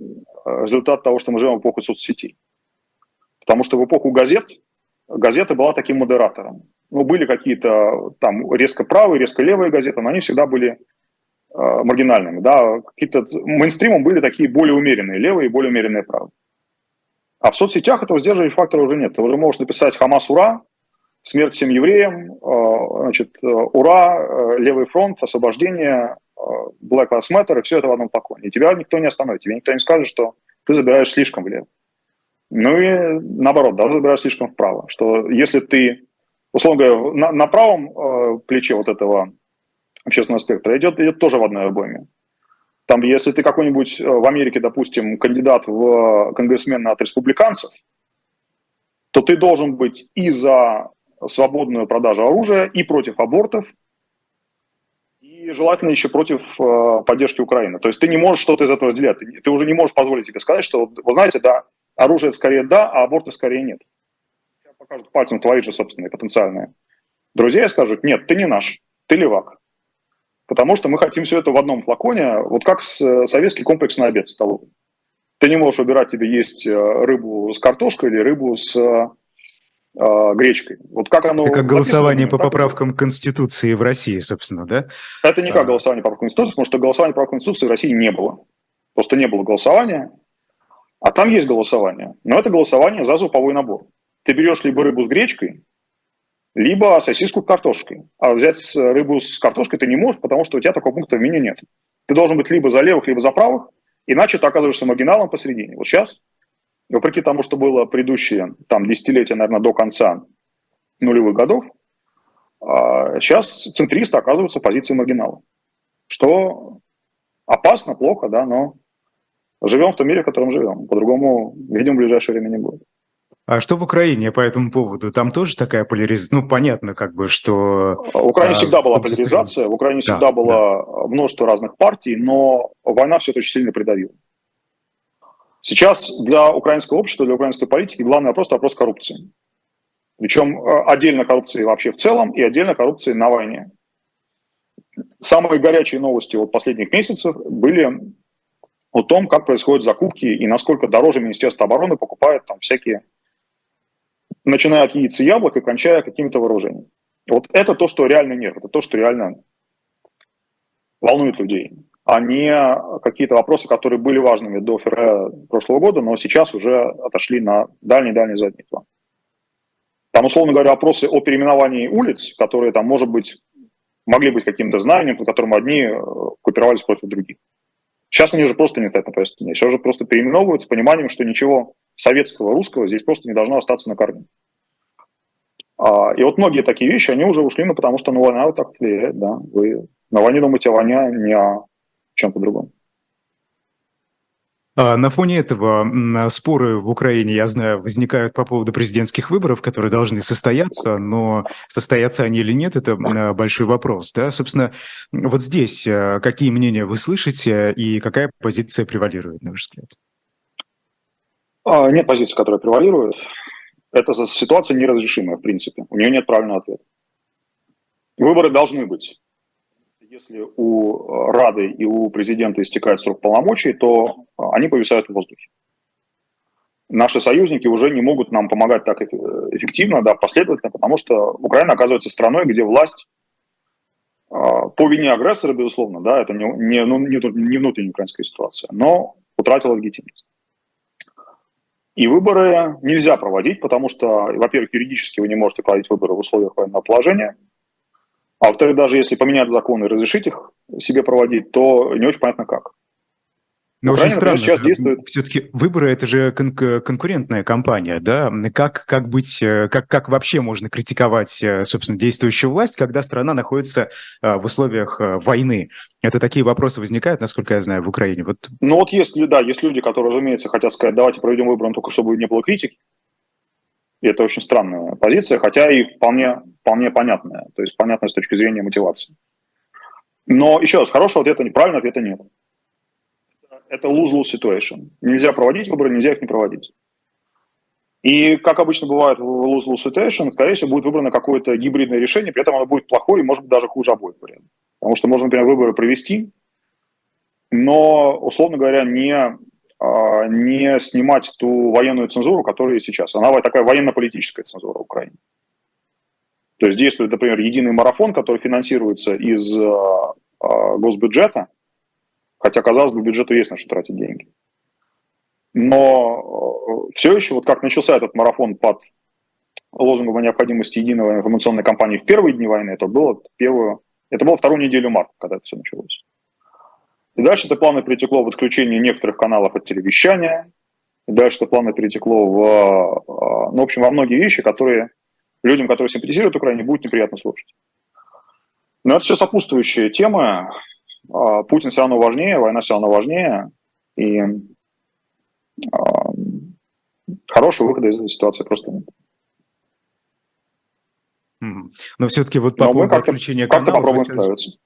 результат того, что мы живем в эпоху соцсетей. Потому что в эпоху газет газета была таким модератором ну, были какие-то там резко правые, резко левые газеты, но они всегда были э, маргинальными, да, какие-то мейнстримом были такие более умеренные левые и более умеренные правые. А в соцсетях этого сдерживающего фактора уже нет. Ты уже можешь написать «Хамас, ура!», «Смерть всем евреям!», э, значит, «Ура!», э, «Левый фронт!», «Освобождение!», э, Black Lives Matter, и все это в одном флаконе. И тебя никто не остановит, тебе никто не скажет, что ты забираешь слишком влево. Ну и наоборот, даже забираешь слишком вправо. Что если ты, условно говоря, на, на правом э, плече вот этого общественного спектра идет, идет тоже в одной обойме. Там, если ты какой-нибудь э, в Америке, допустим, кандидат в конгрессмена от республиканцев, то ты должен быть и за свободную продажу оружия, и против абортов, и желательно еще против э, поддержки Украины. То есть ты не можешь что-то из этого сделать. Ты, ты уже не можешь позволить себе сказать, что, вы знаете, да, оружие скорее да, а аборты скорее нет. Покажут пальцем твои же собственные потенциальные друзья скажут, нет, ты не наш, ты левак. Потому что мы хотим все это в одном флаконе, вот как э, советский комплекс на обед столовый. Ты не можешь выбирать тебе есть э, рыбу с картошкой или рыбу с э, э гречкой. Вот как оно... Это как голосование по поправкам это... Конституции в России, собственно, да? Это не как а... голосование по поправкам Конституции, потому что голосования по Конституции в России не было. Просто не было голосования, а там есть голосование. Но это голосование за зуповой набор. Ты берешь либо рыбу с гречкой, либо сосиску с картошкой. А взять рыбу с картошкой ты не можешь, потому что у тебя такого пункта в меню нет. Ты должен быть либо за левых, либо за правых, Иначе ты оказываешься маргиналом посередине. Вот сейчас, вопреки тому, что было предыдущие там, десятилетия, наверное, до конца нулевых годов, сейчас а, центристы оказываются в позиции маргинала. Что опасно, плохо, да, но живем в том мире, в котором живем. По-другому, видимо, в ближайшее время не будет. А что в Украине по этому поводу? Там тоже такая поляризация? Ну, понятно, как бы, что... В Украине а, всегда была поляризация, в Украине да, всегда было да. множество разных партий, но война все это очень сильно придавила. Сейчас для украинского общества, для украинской политики главный вопрос – это вопрос коррупции. Причем э, отдельно коррупции вообще в целом и отдельно коррупции на войне. Самые горячие новости вот последних месяцев были о том, как происходят закупки и насколько дороже Министерство обороны покупает там всякие начиная от яиц и яблок и кончая какими-то вооружениями. Вот это то, что реально нет, это то, что реально волнует людей, а не какие-то вопросы, которые были важными до февраля прошлого года, но сейчас уже отошли на дальний-дальний задний план. Там, условно говоря, вопросы о переименовании улиц, которые там, может быть, могли быть каким-то знанием, по которым одни э, купировались против других. Сейчас они уже просто не стоят на повестке дня. Сейчас уже просто переименовываются с пониманием, что ничего советского, русского здесь просто не должно остаться на корню. А, и вот многие такие вещи, они уже ушли, ну, потому что ну, война вот так влияет, да. Вы на войне думаете о войне, не о чем-то другом. А на фоне этого споры в Украине, я знаю, возникают по поводу президентских выборов, которые должны состояться, но состоятся они или нет, это большой вопрос. Да? Собственно, вот здесь э, какие мнения вы слышите и какая позиция превалирует, на ваш взгляд? А, нет позиции, которая превалирует. Это ситуация неразрешимая, в принципе. У нее нет правильного ответа. Выборы должны быть. Если у э, Рады и у президента истекает срок полномочий, то э, они повисают в воздухе. Наши союзники уже не могут нам помогать так эффективно, да, последовательно, потому что Украина оказывается страной, где власть э, по вине агрессора, безусловно, да, это не, не, ну, не, не внутренняя украинская ситуация, но утратила легитимность. И выборы нельзя проводить, потому что, во-первых, юридически вы не можете проводить выборы в условиях военного положения, а во-вторых, даже если поменять законы и разрешить их себе проводить, то не очень понятно как. Но очень странно, сейчас действует... все-таки выборы – это же кон- конкурентная кампания, да? Как, как быть, э, как, как вообще можно критиковать, э, собственно, действующую власть, когда страна находится э, в условиях войны? Это такие вопросы возникают, насколько я знаю, в Украине. Вот... Ну вот есть, да, есть люди, которые, разумеется, хотят сказать, давайте проведем выборы, только чтобы не было критики. И это очень странная позиция, хотя и вполне, вполне понятная, то есть понятная с точки зрения мотивации. Но еще раз, хорошего ответа, неправильного ответа нет это lose-lose situation. Нельзя проводить выборы, нельзя их не проводить. И, как обычно бывает в lose-lose situation, скорее всего, будет выбрано какое-то гибридное решение, при этом оно будет плохое и, может быть, даже хуже обоих вариантов. Потому что можно, например, выборы провести, но, условно говоря, не, а, не снимать ту военную цензуру, которая сейчас. Она такая военно-политическая цензура в Украине. То есть действует, например, единый марафон, который финансируется из а, а, госбюджета – Хотя, казалось бы, бюджету есть на что тратить деньги. Но э, все еще, вот как начался этот марафон под лозунгом о необходимости единого информационной кампании в первые дни войны, это было первую, это было вторую неделю марта, когда это все началось. И дальше это плавно перетекло в отключение некоторых каналов от телевещания. И дальше это плавно перетекло в, а, ну, в общем, во многие вещи, которые людям, которые симпатизируют Украине, будет неприятно слушать. Но это все сопутствующие темы. А, Путин все равно важнее, война все равно важнее. И а, хорошего выхода из этой ситуации просто нет. Но все-таки вот по поводу отключения каналов... Как-то попробуем справиться.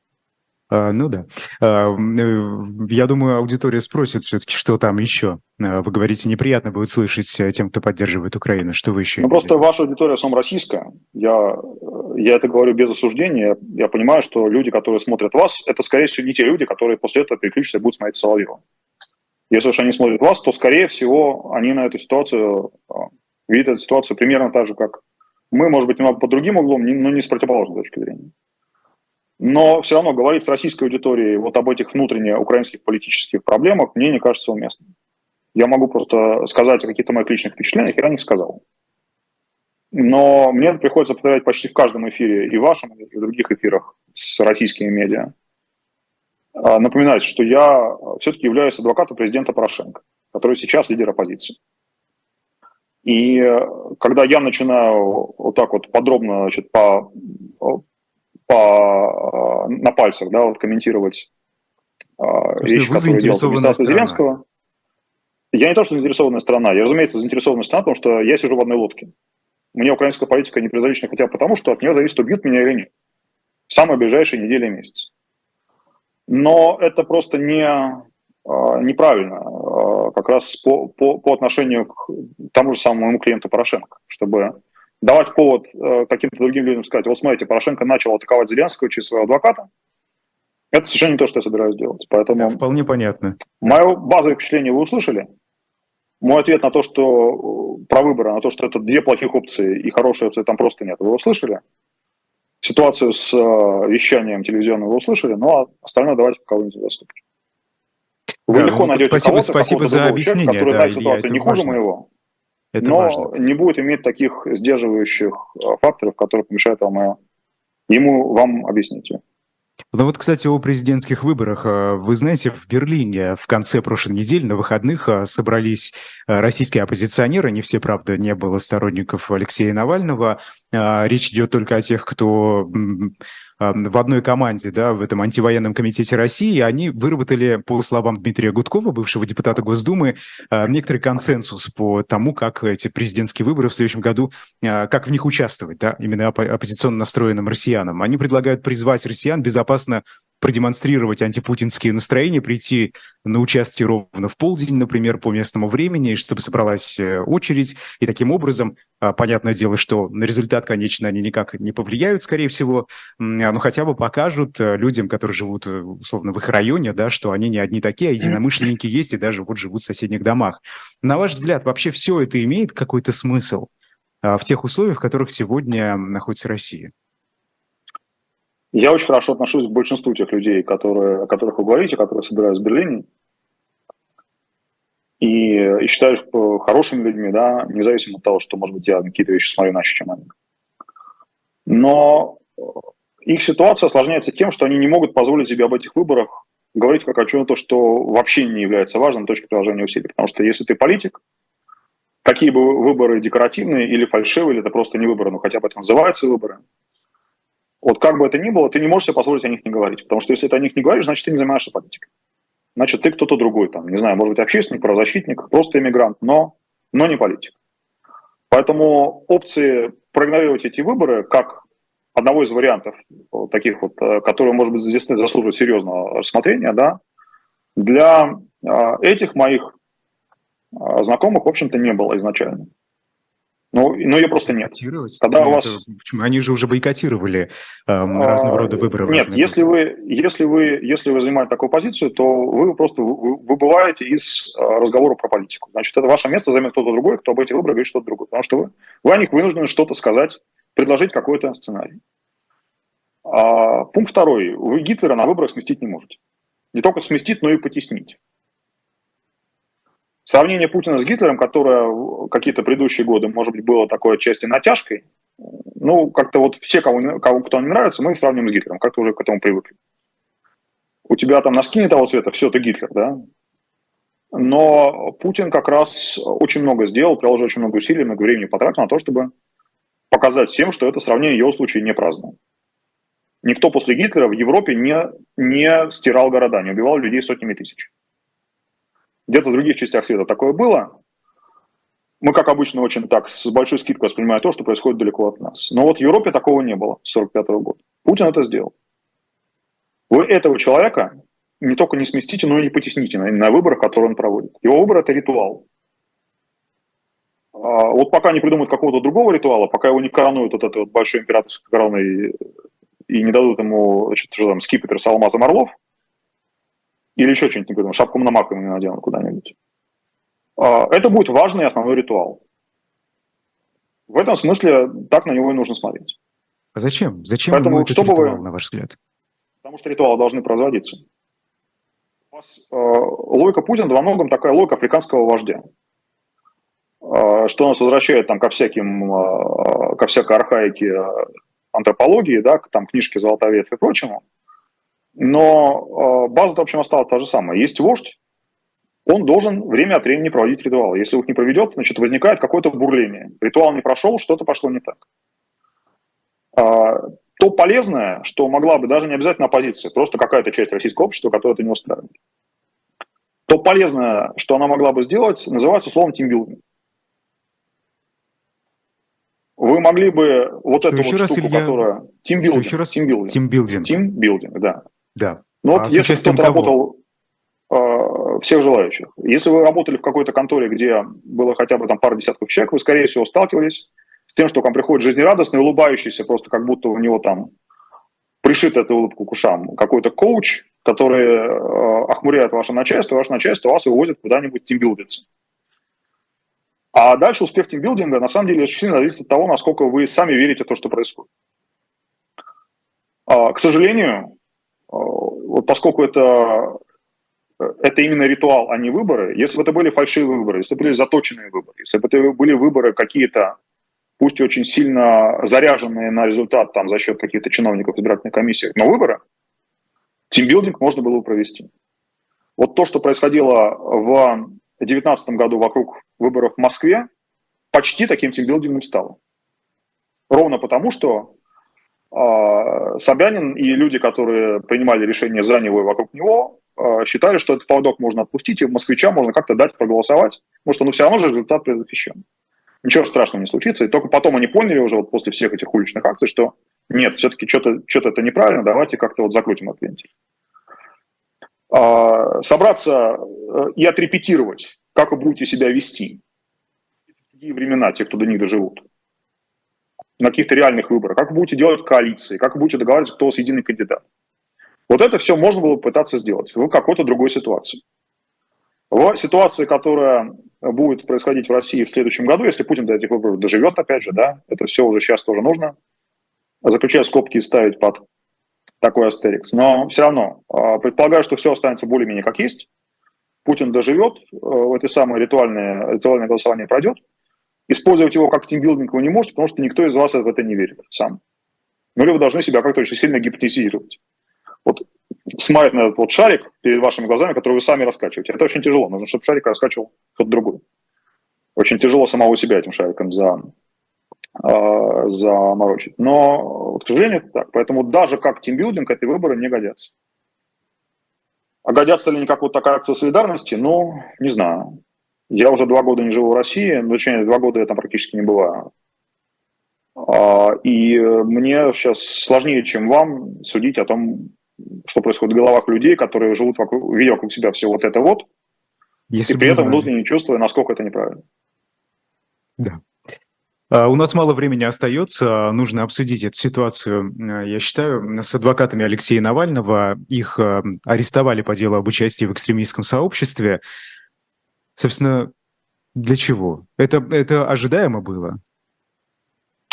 А, ну да. А, э, я думаю, аудитория спросит все-таки, что там еще. А, вы говорите, неприятно будет слышать э, тем, кто поддерживает Украину. Что вы еще? Ну, просто ваша аудитория сам российская. Я, я это говорю без осуждения. Я понимаю, что люди, которые смотрят вас, это, скорее всего, не те люди, которые после этого переключатся и будут смотреть Соловьева. Если уж они смотрят вас, то, скорее всего, они на эту ситуацию видят эту ситуацию примерно так же, как мы, может быть, немного по другим углом, но не с противоположной точки зрения но все равно говорить с российской аудиторией вот об этих внутренних украинских политических проблемах мне не кажется уместным. Я могу просто сказать о каких-то моих личных впечатлениях, я них сказал. Но мне приходится повторять почти в каждом эфире, и в вашем, и в других эфирах с российскими медиа, а, напоминать, что я все-таки являюсь адвокатом президента Порошенко, который сейчас лидер оппозиции. И когда я начинаю вот так вот подробно значит, по по, э, на пальцах, да, вот комментировать э, вещи, которые делал администрация Зеленского. Я не то, что заинтересованная страна, я, разумеется, заинтересованная страна, потому что я сижу в одной лодке. Мне украинская политика не безразлична хотя потому, что от нее зависит, убьют меня или нет. В самые ближайшие недели и месяцы. Но это просто не, э, неправильно как раз по, по, по отношению к тому же самому клиенту Порошенко, чтобы давать повод э, каким-то другим людям сказать, вот смотрите, Порошенко начал атаковать Зеленского через своего адвоката, это совершенно не то, что я собираюсь делать. Поэтому да, вполне понятно. Мое базовое впечатление вы услышали. Мой ответ на то, что про выборы, на то, что это две плохих опции и хорошие опции там просто нет, вы услышали. Ситуацию с э, вещанием телевизионным вы услышали, но ну, а остальное давайте кого-нибудь заступить. Вы да, легко ну, найдете спасибо, спасибо за объяснение. Человека, который да, знает ситуацию не хуже моего. Это но важно. не будет иметь таких сдерживающих э, факторов, которые помешают вам э, ему вам объяснить. Ну вот, кстати, о президентских выборах. Э, вы знаете, в Берлине в конце прошлой недели на выходных собрались российские оппозиционеры. Не все, правда, не было сторонников Алексея Навального. Речь идет только о тех, кто в одной команде, да, в этом антивоенном комитете России, они выработали, по словам Дмитрия Гудкова, бывшего депутата Госдумы, а, некоторый консенсус по тому, как эти президентские выборы в следующем году, а, как в них участвовать, да, именно оппозиционно настроенным россиянам. Они предлагают призвать россиян безопасно продемонстрировать антипутинские настроения, прийти на участки ровно в полдень, например, по местному времени, чтобы собралась э, очередь. И таким образом, а, понятное дело, что на результат, конечно, они никак не повлияют, скорее всего, а, но хотя бы покажут э, людям, которые живут, э, условно, в их районе, да, что они не одни такие, а единомышленники есть и даже вот живут в соседних домах. На ваш взгляд, вообще все это имеет какой-то смысл а, в тех условиях, в которых сегодня находится Россия? Я очень хорошо отношусь к большинству тех людей, которые, о которых вы говорите, которые собираются в Берлине. И, и считаю их э, хорошими людьми, да, независимо от того, что, может быть, я какие-то вещи смотрю иначе, чем они. Но э, их ситуация осложняется тем, что они не могут позволить себе об этих выборах говорить как о чем-то, что вообще не является важным точкой приложения усилий. Потому что если ты политик, какие бы выборы декоративные или фальшивые, или это просто не выборы, но хотя бы это называется выборы – вот как бы это ни было, ты не можешь себе позволить о них не говорить. Потому что если ты о них не говоришь, значит, ты не занимаешься политикой. Значит, ты кто-то другой, там, не знаю, может быть, общественник, правозащитник, просто иммигрант, но, но не политик. Поэтому опции проигнорировать эти выборы как одного из вариантов, таких вот, э, которые, может быть, здесь заслуживают серьезного рассмотрения, да, для э, этих моих э, знакомых, в общем-то, не было изначально. Ну, но ее просто нет. Когда у вас... почему? Они же уже бойкотировали э, разного рода выборы. Нет, если вы, если, вы, если вы занимаете такую позицию, то вы просто выбываете из э, разговора про политику. Значит, это ваше место займет кто-то другой, кто об этих выборах говорит что-то другое. Потому что вы, вы о них вынуждены что-то сказать, предложить какой-то сценарий. А, пункт второй. Вы Гитлера на выборах сместить не можете. Не только сместить, но и потеснить. Сравнение Путина с Гитлером, которое какие-то предыдущие годы, может быть, было такой отчасти натяжкой, ну, как-то вот все, кого, кого кто не нравится, мы сравним с Гитлером, как-то уже к этому привыкли. у тебя там носки не того цвета, все, ты Гитлер, да? Но Путин как раз очень много сделал, приложил очень много усилий, много времени потратил на то, чтобы показать всем, что это сравнение его случае не праздное. Никто после Гитлера в Европе не, не стирал города, не убивал людей сотнями тысяч. Где-то в других частях света такое было. Мы, как обычно, очень так с большой скидкой воспринимаем то, что происходит далеко от нас. Но вот в Европе такого не было с 1945 года. Путин это сделал. Вы этого человека не только не сместите, но и не потесните на, на выборах, которые он проводит. Его выбор – это ритуал. А вот пока не придумают какого-то другого ритуала, пока его не коронуют вот этой вот большой императорской короной и не дадут ему, значит, что там, скипетр с алмазом орлов, или еще что-нибудь не придумают, шапку Мономаха не наденут куда-нибудь. А, это будет важный основной ритуал. В этом смысле так на него и нужно смотреть. А зачем? Зачем Поэтому, этот чтобы ритуал, вы... на ваш взгляд? Потому что ритуалы должны производиться. У вас, э, логика Путина во многом такая логика африканского вождя. Э, что нас возвращает там, ко, всяким, э, ко всякой архаике антропологии, да, там книжки «Золотая ветвь» и прочему. Но э, база, в общем, осталась та же самая. Есть вождь, он должен время от времени проводить ритуалы. Если их не проведет, значит, возникает какое-то бурление. Ритуал не прошел, что-то пошло не так. А, то полезное, что могла бы даже не обязательно оппозиция, просто какая-то часть российского общества, которая это не устраивает. То полезное, что она могла бы сделать, называется словом тимбилдинг. Вы могли бы вот что эту вот штуку, Илья... которая... Тимбилдинг. Еще раз? Тимбилдинг. Тимбилдинг. Тимбилдинг, да. Да. Ну вот а если кто-то работал, э, всех желающих. Если вы работали в какой-то конторе, где было хотя бы там пара десятков человек, вы, скорее всего, сталкивались с тем, что к вам приходит жизнерадостный, улыбающийся, просто как будто у него там пришит эту улыбку к ушам, какой-то коуч, который э, охмуряет ваше начальство, ваше начальство вас вывозит куда-нибудь тимбилдиться. А дальше успех тимбилдинга на самом деле очень сильно зависит от того, насколько вы сами верите в то, что происходит. А, к сожалению, а, вот поскольку это, это именно ритуал, а не выборы, если бы это были фальшивые выборы, если бы были заточенные выборы, если бы это были выборы какие-то, пусть и очень сильно заряженные на результат там, за счет каких-то чиновников избирательной комиссии, но выборы, тимбилдинг можно было бы провести. Вот то, что происходило в 2019 году вокруг выборов в Москве, почти таким тимбилдингом стало. Ровно потому, что э, Собянин и люди, которые принимали решение за него и вокруг него, э, считали, что этот поводок можно отпустить, и москвичам можно как-то дать проголосовать, потому что ну, все равно же результат предотвращен. Ничего страшного не случится. И только потом они поняли уже вот после всех этих уличных акций, что нет, все-таки что-то что это неправильно, давайте как-то вот закрутим этот вентиль. А, собраться э, и отрепетировать, как вы будете себя вести в такие времена, те, кто до них доживут, на каких-то реальных выборах, как вы будете делать коалиции, как вы будете договариваться, кто у вас единый кандидат. Вот это все можно было пытаться сделать в какой-то другой ситуации. В ситуации, которая будет происходить в России в следующем году, если Путин до этих выборов доживет, опять же, да, это все уже сейчас тоже нужно, заключать скобки и ставить под такой астерикс. Но все равно а, предполагаю, что все останется более-менее как есть. Путин доживет, это самое ритуальное, ритуальное голосование пройдет. Использовать его как тимбилдинг вы не можете, потому что никто из вас в это не верит сам. Ну или вы должны себя как-то очень сильно гипотезировать. Вот смотреть на этот вот шарик перед вашими глазами, который вы сами раскачиваете. Это очень тяжело. Нужно, чтобы шарик раскачивал кто-то другой. Очень тяжело самого себя этим шариком за, э, заморочить. Но, к сожалению, это так. Поэтому даже как тимбилдинг эти выборы не годятся. А годятся ли они как вот такая акция солидарности? Ну, не знаю. Я уже два года не живу в России, ну, точнее, два года я там практически не бываю. А, и мне сейчас сложнее, чем вам, судить о том, что происходит в головах людей, которые живут вокруг, видя вокруг себя все вот это вот, Если и при этом внутренне чувствуя, насколько это неправильно. Да. А, у нас мало времени остается, нужно обсудить эту ситуацию, э, я считаю, с адвокатами Алексея Навального. Их э, арестовали по делу об участии в экстремистском сообществе. Собственно, для чего? Это, это ожидаемо было?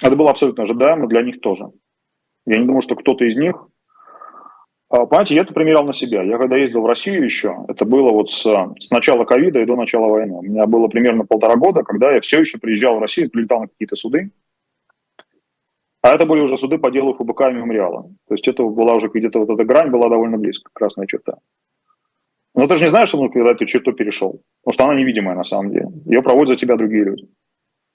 Это было абсолютно ожидаемо для них тоже. Я не думаю, что кто-то из них а, понимаете, я это примерял на себя. Я когда ездил в Россию еще, это было вот с, с начала ковида и до начала войны. У меня было примерно полтора года, когда я все еще приезжал в Россию, прилетал на какие-то суды. А это были уже суды по делу ФБК и мемориала. То есть это была уже где-то вот эта грань была довольно близко, красная черта. Но ты же не знаешь, что он когда эту черту перешел, потому что она невидимая на самом деле. Ее проводят за тебя другие люди.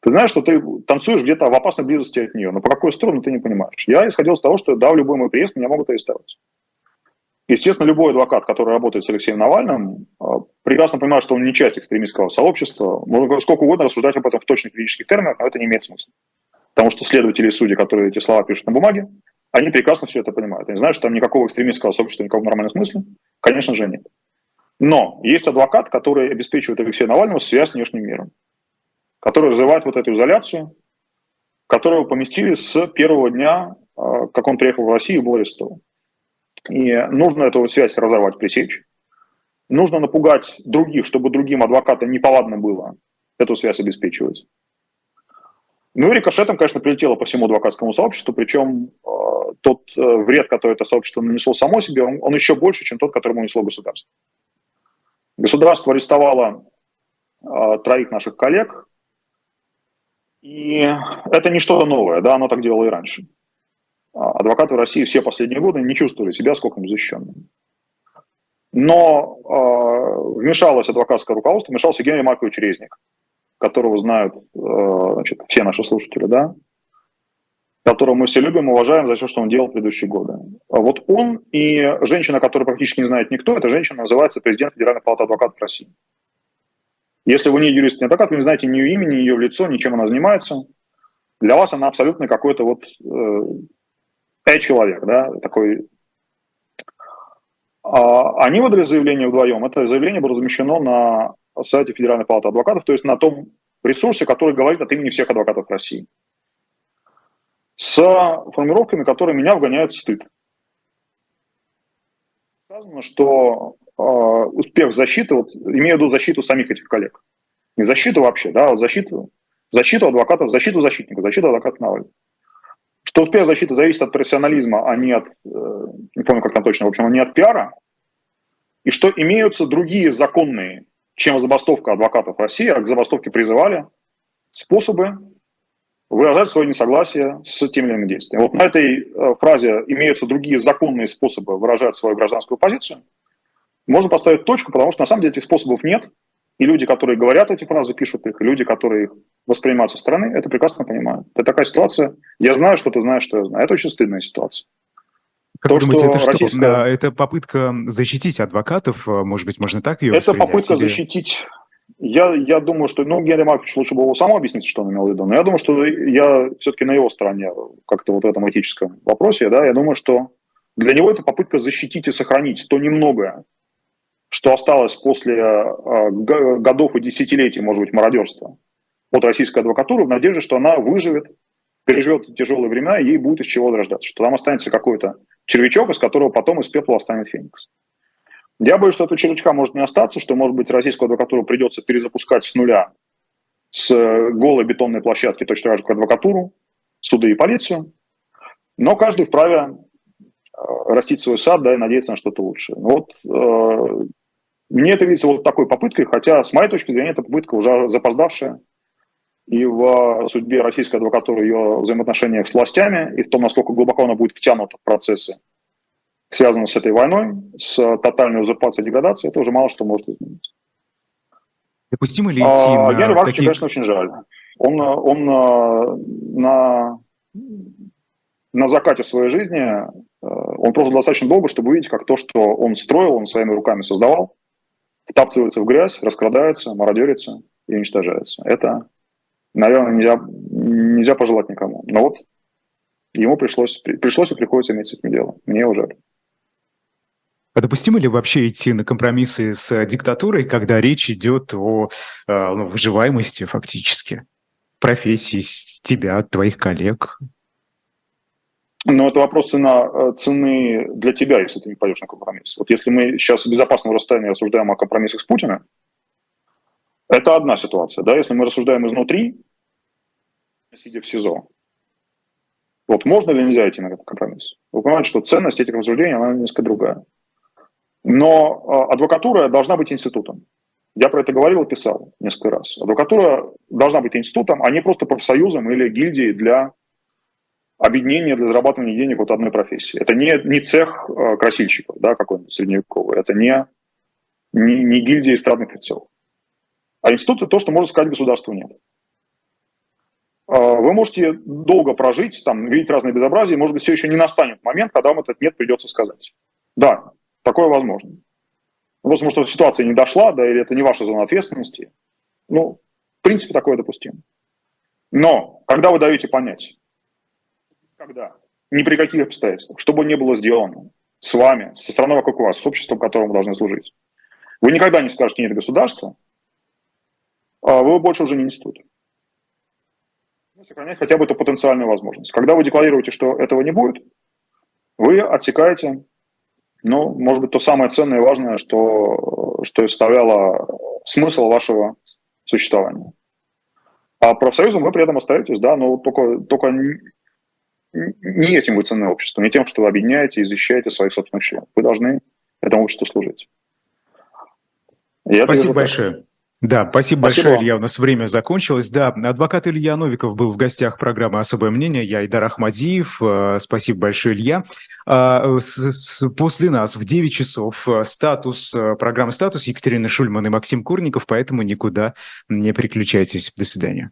Ты знаешь, что ты танцуешь где-то в опасной близости от нее, но по какой сторону ты не понимаешь. Я исходил из того, что да, в любой мой приезд меня могут арестовать. Естественно, любой адвокат, который работает с Алексеем Навальным, а, прекрасно понимает, что он не часть экстремистского сообщества. Можно сколько угодно рассуждать об этом в точных юридических терминах, но это не имеет смысла. Потому что следователи и судьи, которые эти слова пишут на бумаге, они прекрасно все это понимают. Они знают, что там никакого экстремистского сообщества, никакого нормального смысла, конечно же, нет. Но есть адвокат, который обеспечивает Алексея Навального связь с внешним миром, который развивает вот эту изоляцию, которого поместили с первого дня, а, как он приехал в Россию был арестован. И нужно эту связь разорвать, пресечь. Нужно напугать других, чтобы другим адвокатам неповадно было эту связь обеспечивать. Ну и рикошетом, конечно, прилетело по всему адвокатскому сообществу, причем э, тот э, вред, который это сообщество нанесло само себе, он, он еще больше, чем тот, который ему нанесло государство. Государство арестовало э, троих наших коллег, и это не что-то новое, да, оно так делало и раньше. А, адвокаты России все последние годы не чувствовали себя сколько-нибудь защищенными. Но э, вмешалось адвокатское руководство, вмешался Генрий Маркович Резник, которого знают э, значит, все наши слушатели, да, которого мы все любим, уважаем за все, что он делал в предыдущие годы. А вот он и женщина, которая практически не знает никто, эта женщина называется президент Федеральной палаты адвокатов России. Если вы не юрист, не адвокат, вы не знаете ни ее имени, ни ее лицо, ни чем она занимается, для вас она абсолютно какой-то вот э, человек, да, такой. А, они выдали заявление вдвоем. Это заявление было размещено на сайте Федеральной палаты адвокатов, то есть на том ресурсе, который говорит от имени всех адвокатов России. С формировками, которые меня вгоняют в стыд. Сказано, что э, успех защиты, вот, имею в виду защиту самих этих коллег. Не защиту вообще, да, а вот защиту, защиту адвокатов, защиту защитника, защиту адвоката Навального что успех защиты зависит от профессионализма, а не от, э, не помню как там точно, в общем, а не от пиара, и что имеются другие законные, чем забастовка адвокатов России, а к забастовке призывали, способы выражать свое несогласие с тем или иным действием. Вот на этой э, фразе имеются другие законные способы выражать свою гражданскую позицию. Можно поставить точку, потому что на самом деле этих способов нет, и люди, которые говорят эти фразы, пишут их, и люди, которые их воспринимают со стороны, это прекрасно понимают. Это такая ситуация. Я знаю, что ты знаешь, что я знаю. Это очень стыдная ситуация. Как То, вы думаете, это российская... что? Это попытка защитить адвокатов? Может быть, можно так ее Это попытка или... защитить... Я, я думаю, что... Ну, Генри Маркович лучше было сам объяснить, что он имел в виду. Но я думаю, что я все-таки на его стороне как-то вот в этом этическом вопросе. Да, я думаю, что для него это попытка защитить и сохранить то немногое, что осталось после э, годов и десятилетий, может быть, мародерства от российской адвокатуры, в надежде, что она выживет, переживет тяжелые времена, и ей будет из чего рождаться, что там останется какой-то червячок, из которого потом из пепла останет феникс. Я боюсь, что этого червячка может не остаться, что, может быть, российскую адвокатуру придется перезапускать с нуля, с голой бетонной площадки, точно так же, как адвокатуру, суды и полицию. Но каждый вправе э, растить свой сад, да, и надеяться на что-то лучшее. Вот э, мне это видится вот такой попыткой, хотя с моей точки зрения эта попытка уже запоздавшая, и в судьбе российской адвокатуры, ее взаимоотношениях с властями, и в том, насколько глубоко она будет втянута в процессы, связанные с этой войной, с тотальной узурпацией деградацией, это уже мало что может изменить. Допустимо ли идти а, на Яну такие... конечно, очень жаль. Он, он а, на, на закате своей жизни, он прожил достаточно долго, чтобы увидеть, как то, что он строил, он своими руками создавал, втаптывается в грязь, раскрадается, мародерится и уничтожается. Это, наверное, нельзя, нельзя пожелать никому. Но вот ему пришлось, пришлось и приходится иметь с этим дело. Мне уже. А допустимо ли вообще идти на компромиссы с диктатурой, когда речь идет о э, ну, выживаемости фактически профессии тебя, твоих коллег? Но это вопрос цена, э, цены для тебя, если ты не пойдешь на компромисс. Вот если мы сейчас с безопасного расстояния рассуждаем о компромиссах с Путиным, это одна ситуация. Да? Если мы рассуждаем изнутри, сидя в СИЗО, вот можно или нельзя идти на этот компромисс? Вы понимаете, что ценность этих рассуждений, она несколько другая. Но э, адвокатура должна быть институтом. Я про это говорил и писал несколько раз. Адвокатура должна быть институтом, а не просто профсоюзом или гильдией для объединение для зарабатывания денег вот одной профессии. Это не, не цех э, красильщиков, да, какой-нибудь средневековый. Это не, не, не гильдия эстрадных певцов. А институт – это то, что, можно сказать, государству нет. А, вы можете долго прожить, там, видеть разные безобразия, может быть, все еще не настанет момент, когда вам этот нет придется сказать. Да, такое возможно. Просто, может, эта ситуация не дошла, да, или это не ваша зона ответственности. Ну, в принципе, такое допустимо. Но, когда вы даете понять, когда, ни при каких обстоятельствах, что бы ни было сделано с вами, со страной вокруг вас, с обществом, которому вы должны служить, вы никогда не скажете «нет государства», а вы больше уже не институт. Сохранять хотя бы эту потенциальную возможность. Когда вы декларируете, что этого не будет, вы отсекаете, ну, может быть, то самое ценное и важное, что, что составляло смысл вашего существования. А профсоюзом вы при этом остаетесь, да, но только, только не этим вы ценное общество, не тем, что вы объединяете и защищаете своих собственных членов. Вы должны этому обществу служить. Я Спасибо большое. Да, спасибо, спасибо большое, Илья. У нас время закончилось. Да, адвокат Илья Новиков был в гостях программы «Особое мнение». Я Идар Ахмадиев. Э, спасибо большое, Илья. А, после нас в 9 часов э, статус, э, программа «Статус» Екатерина Шульман и Максим Курников, поэтому никуда не переключайтесь. До свидания.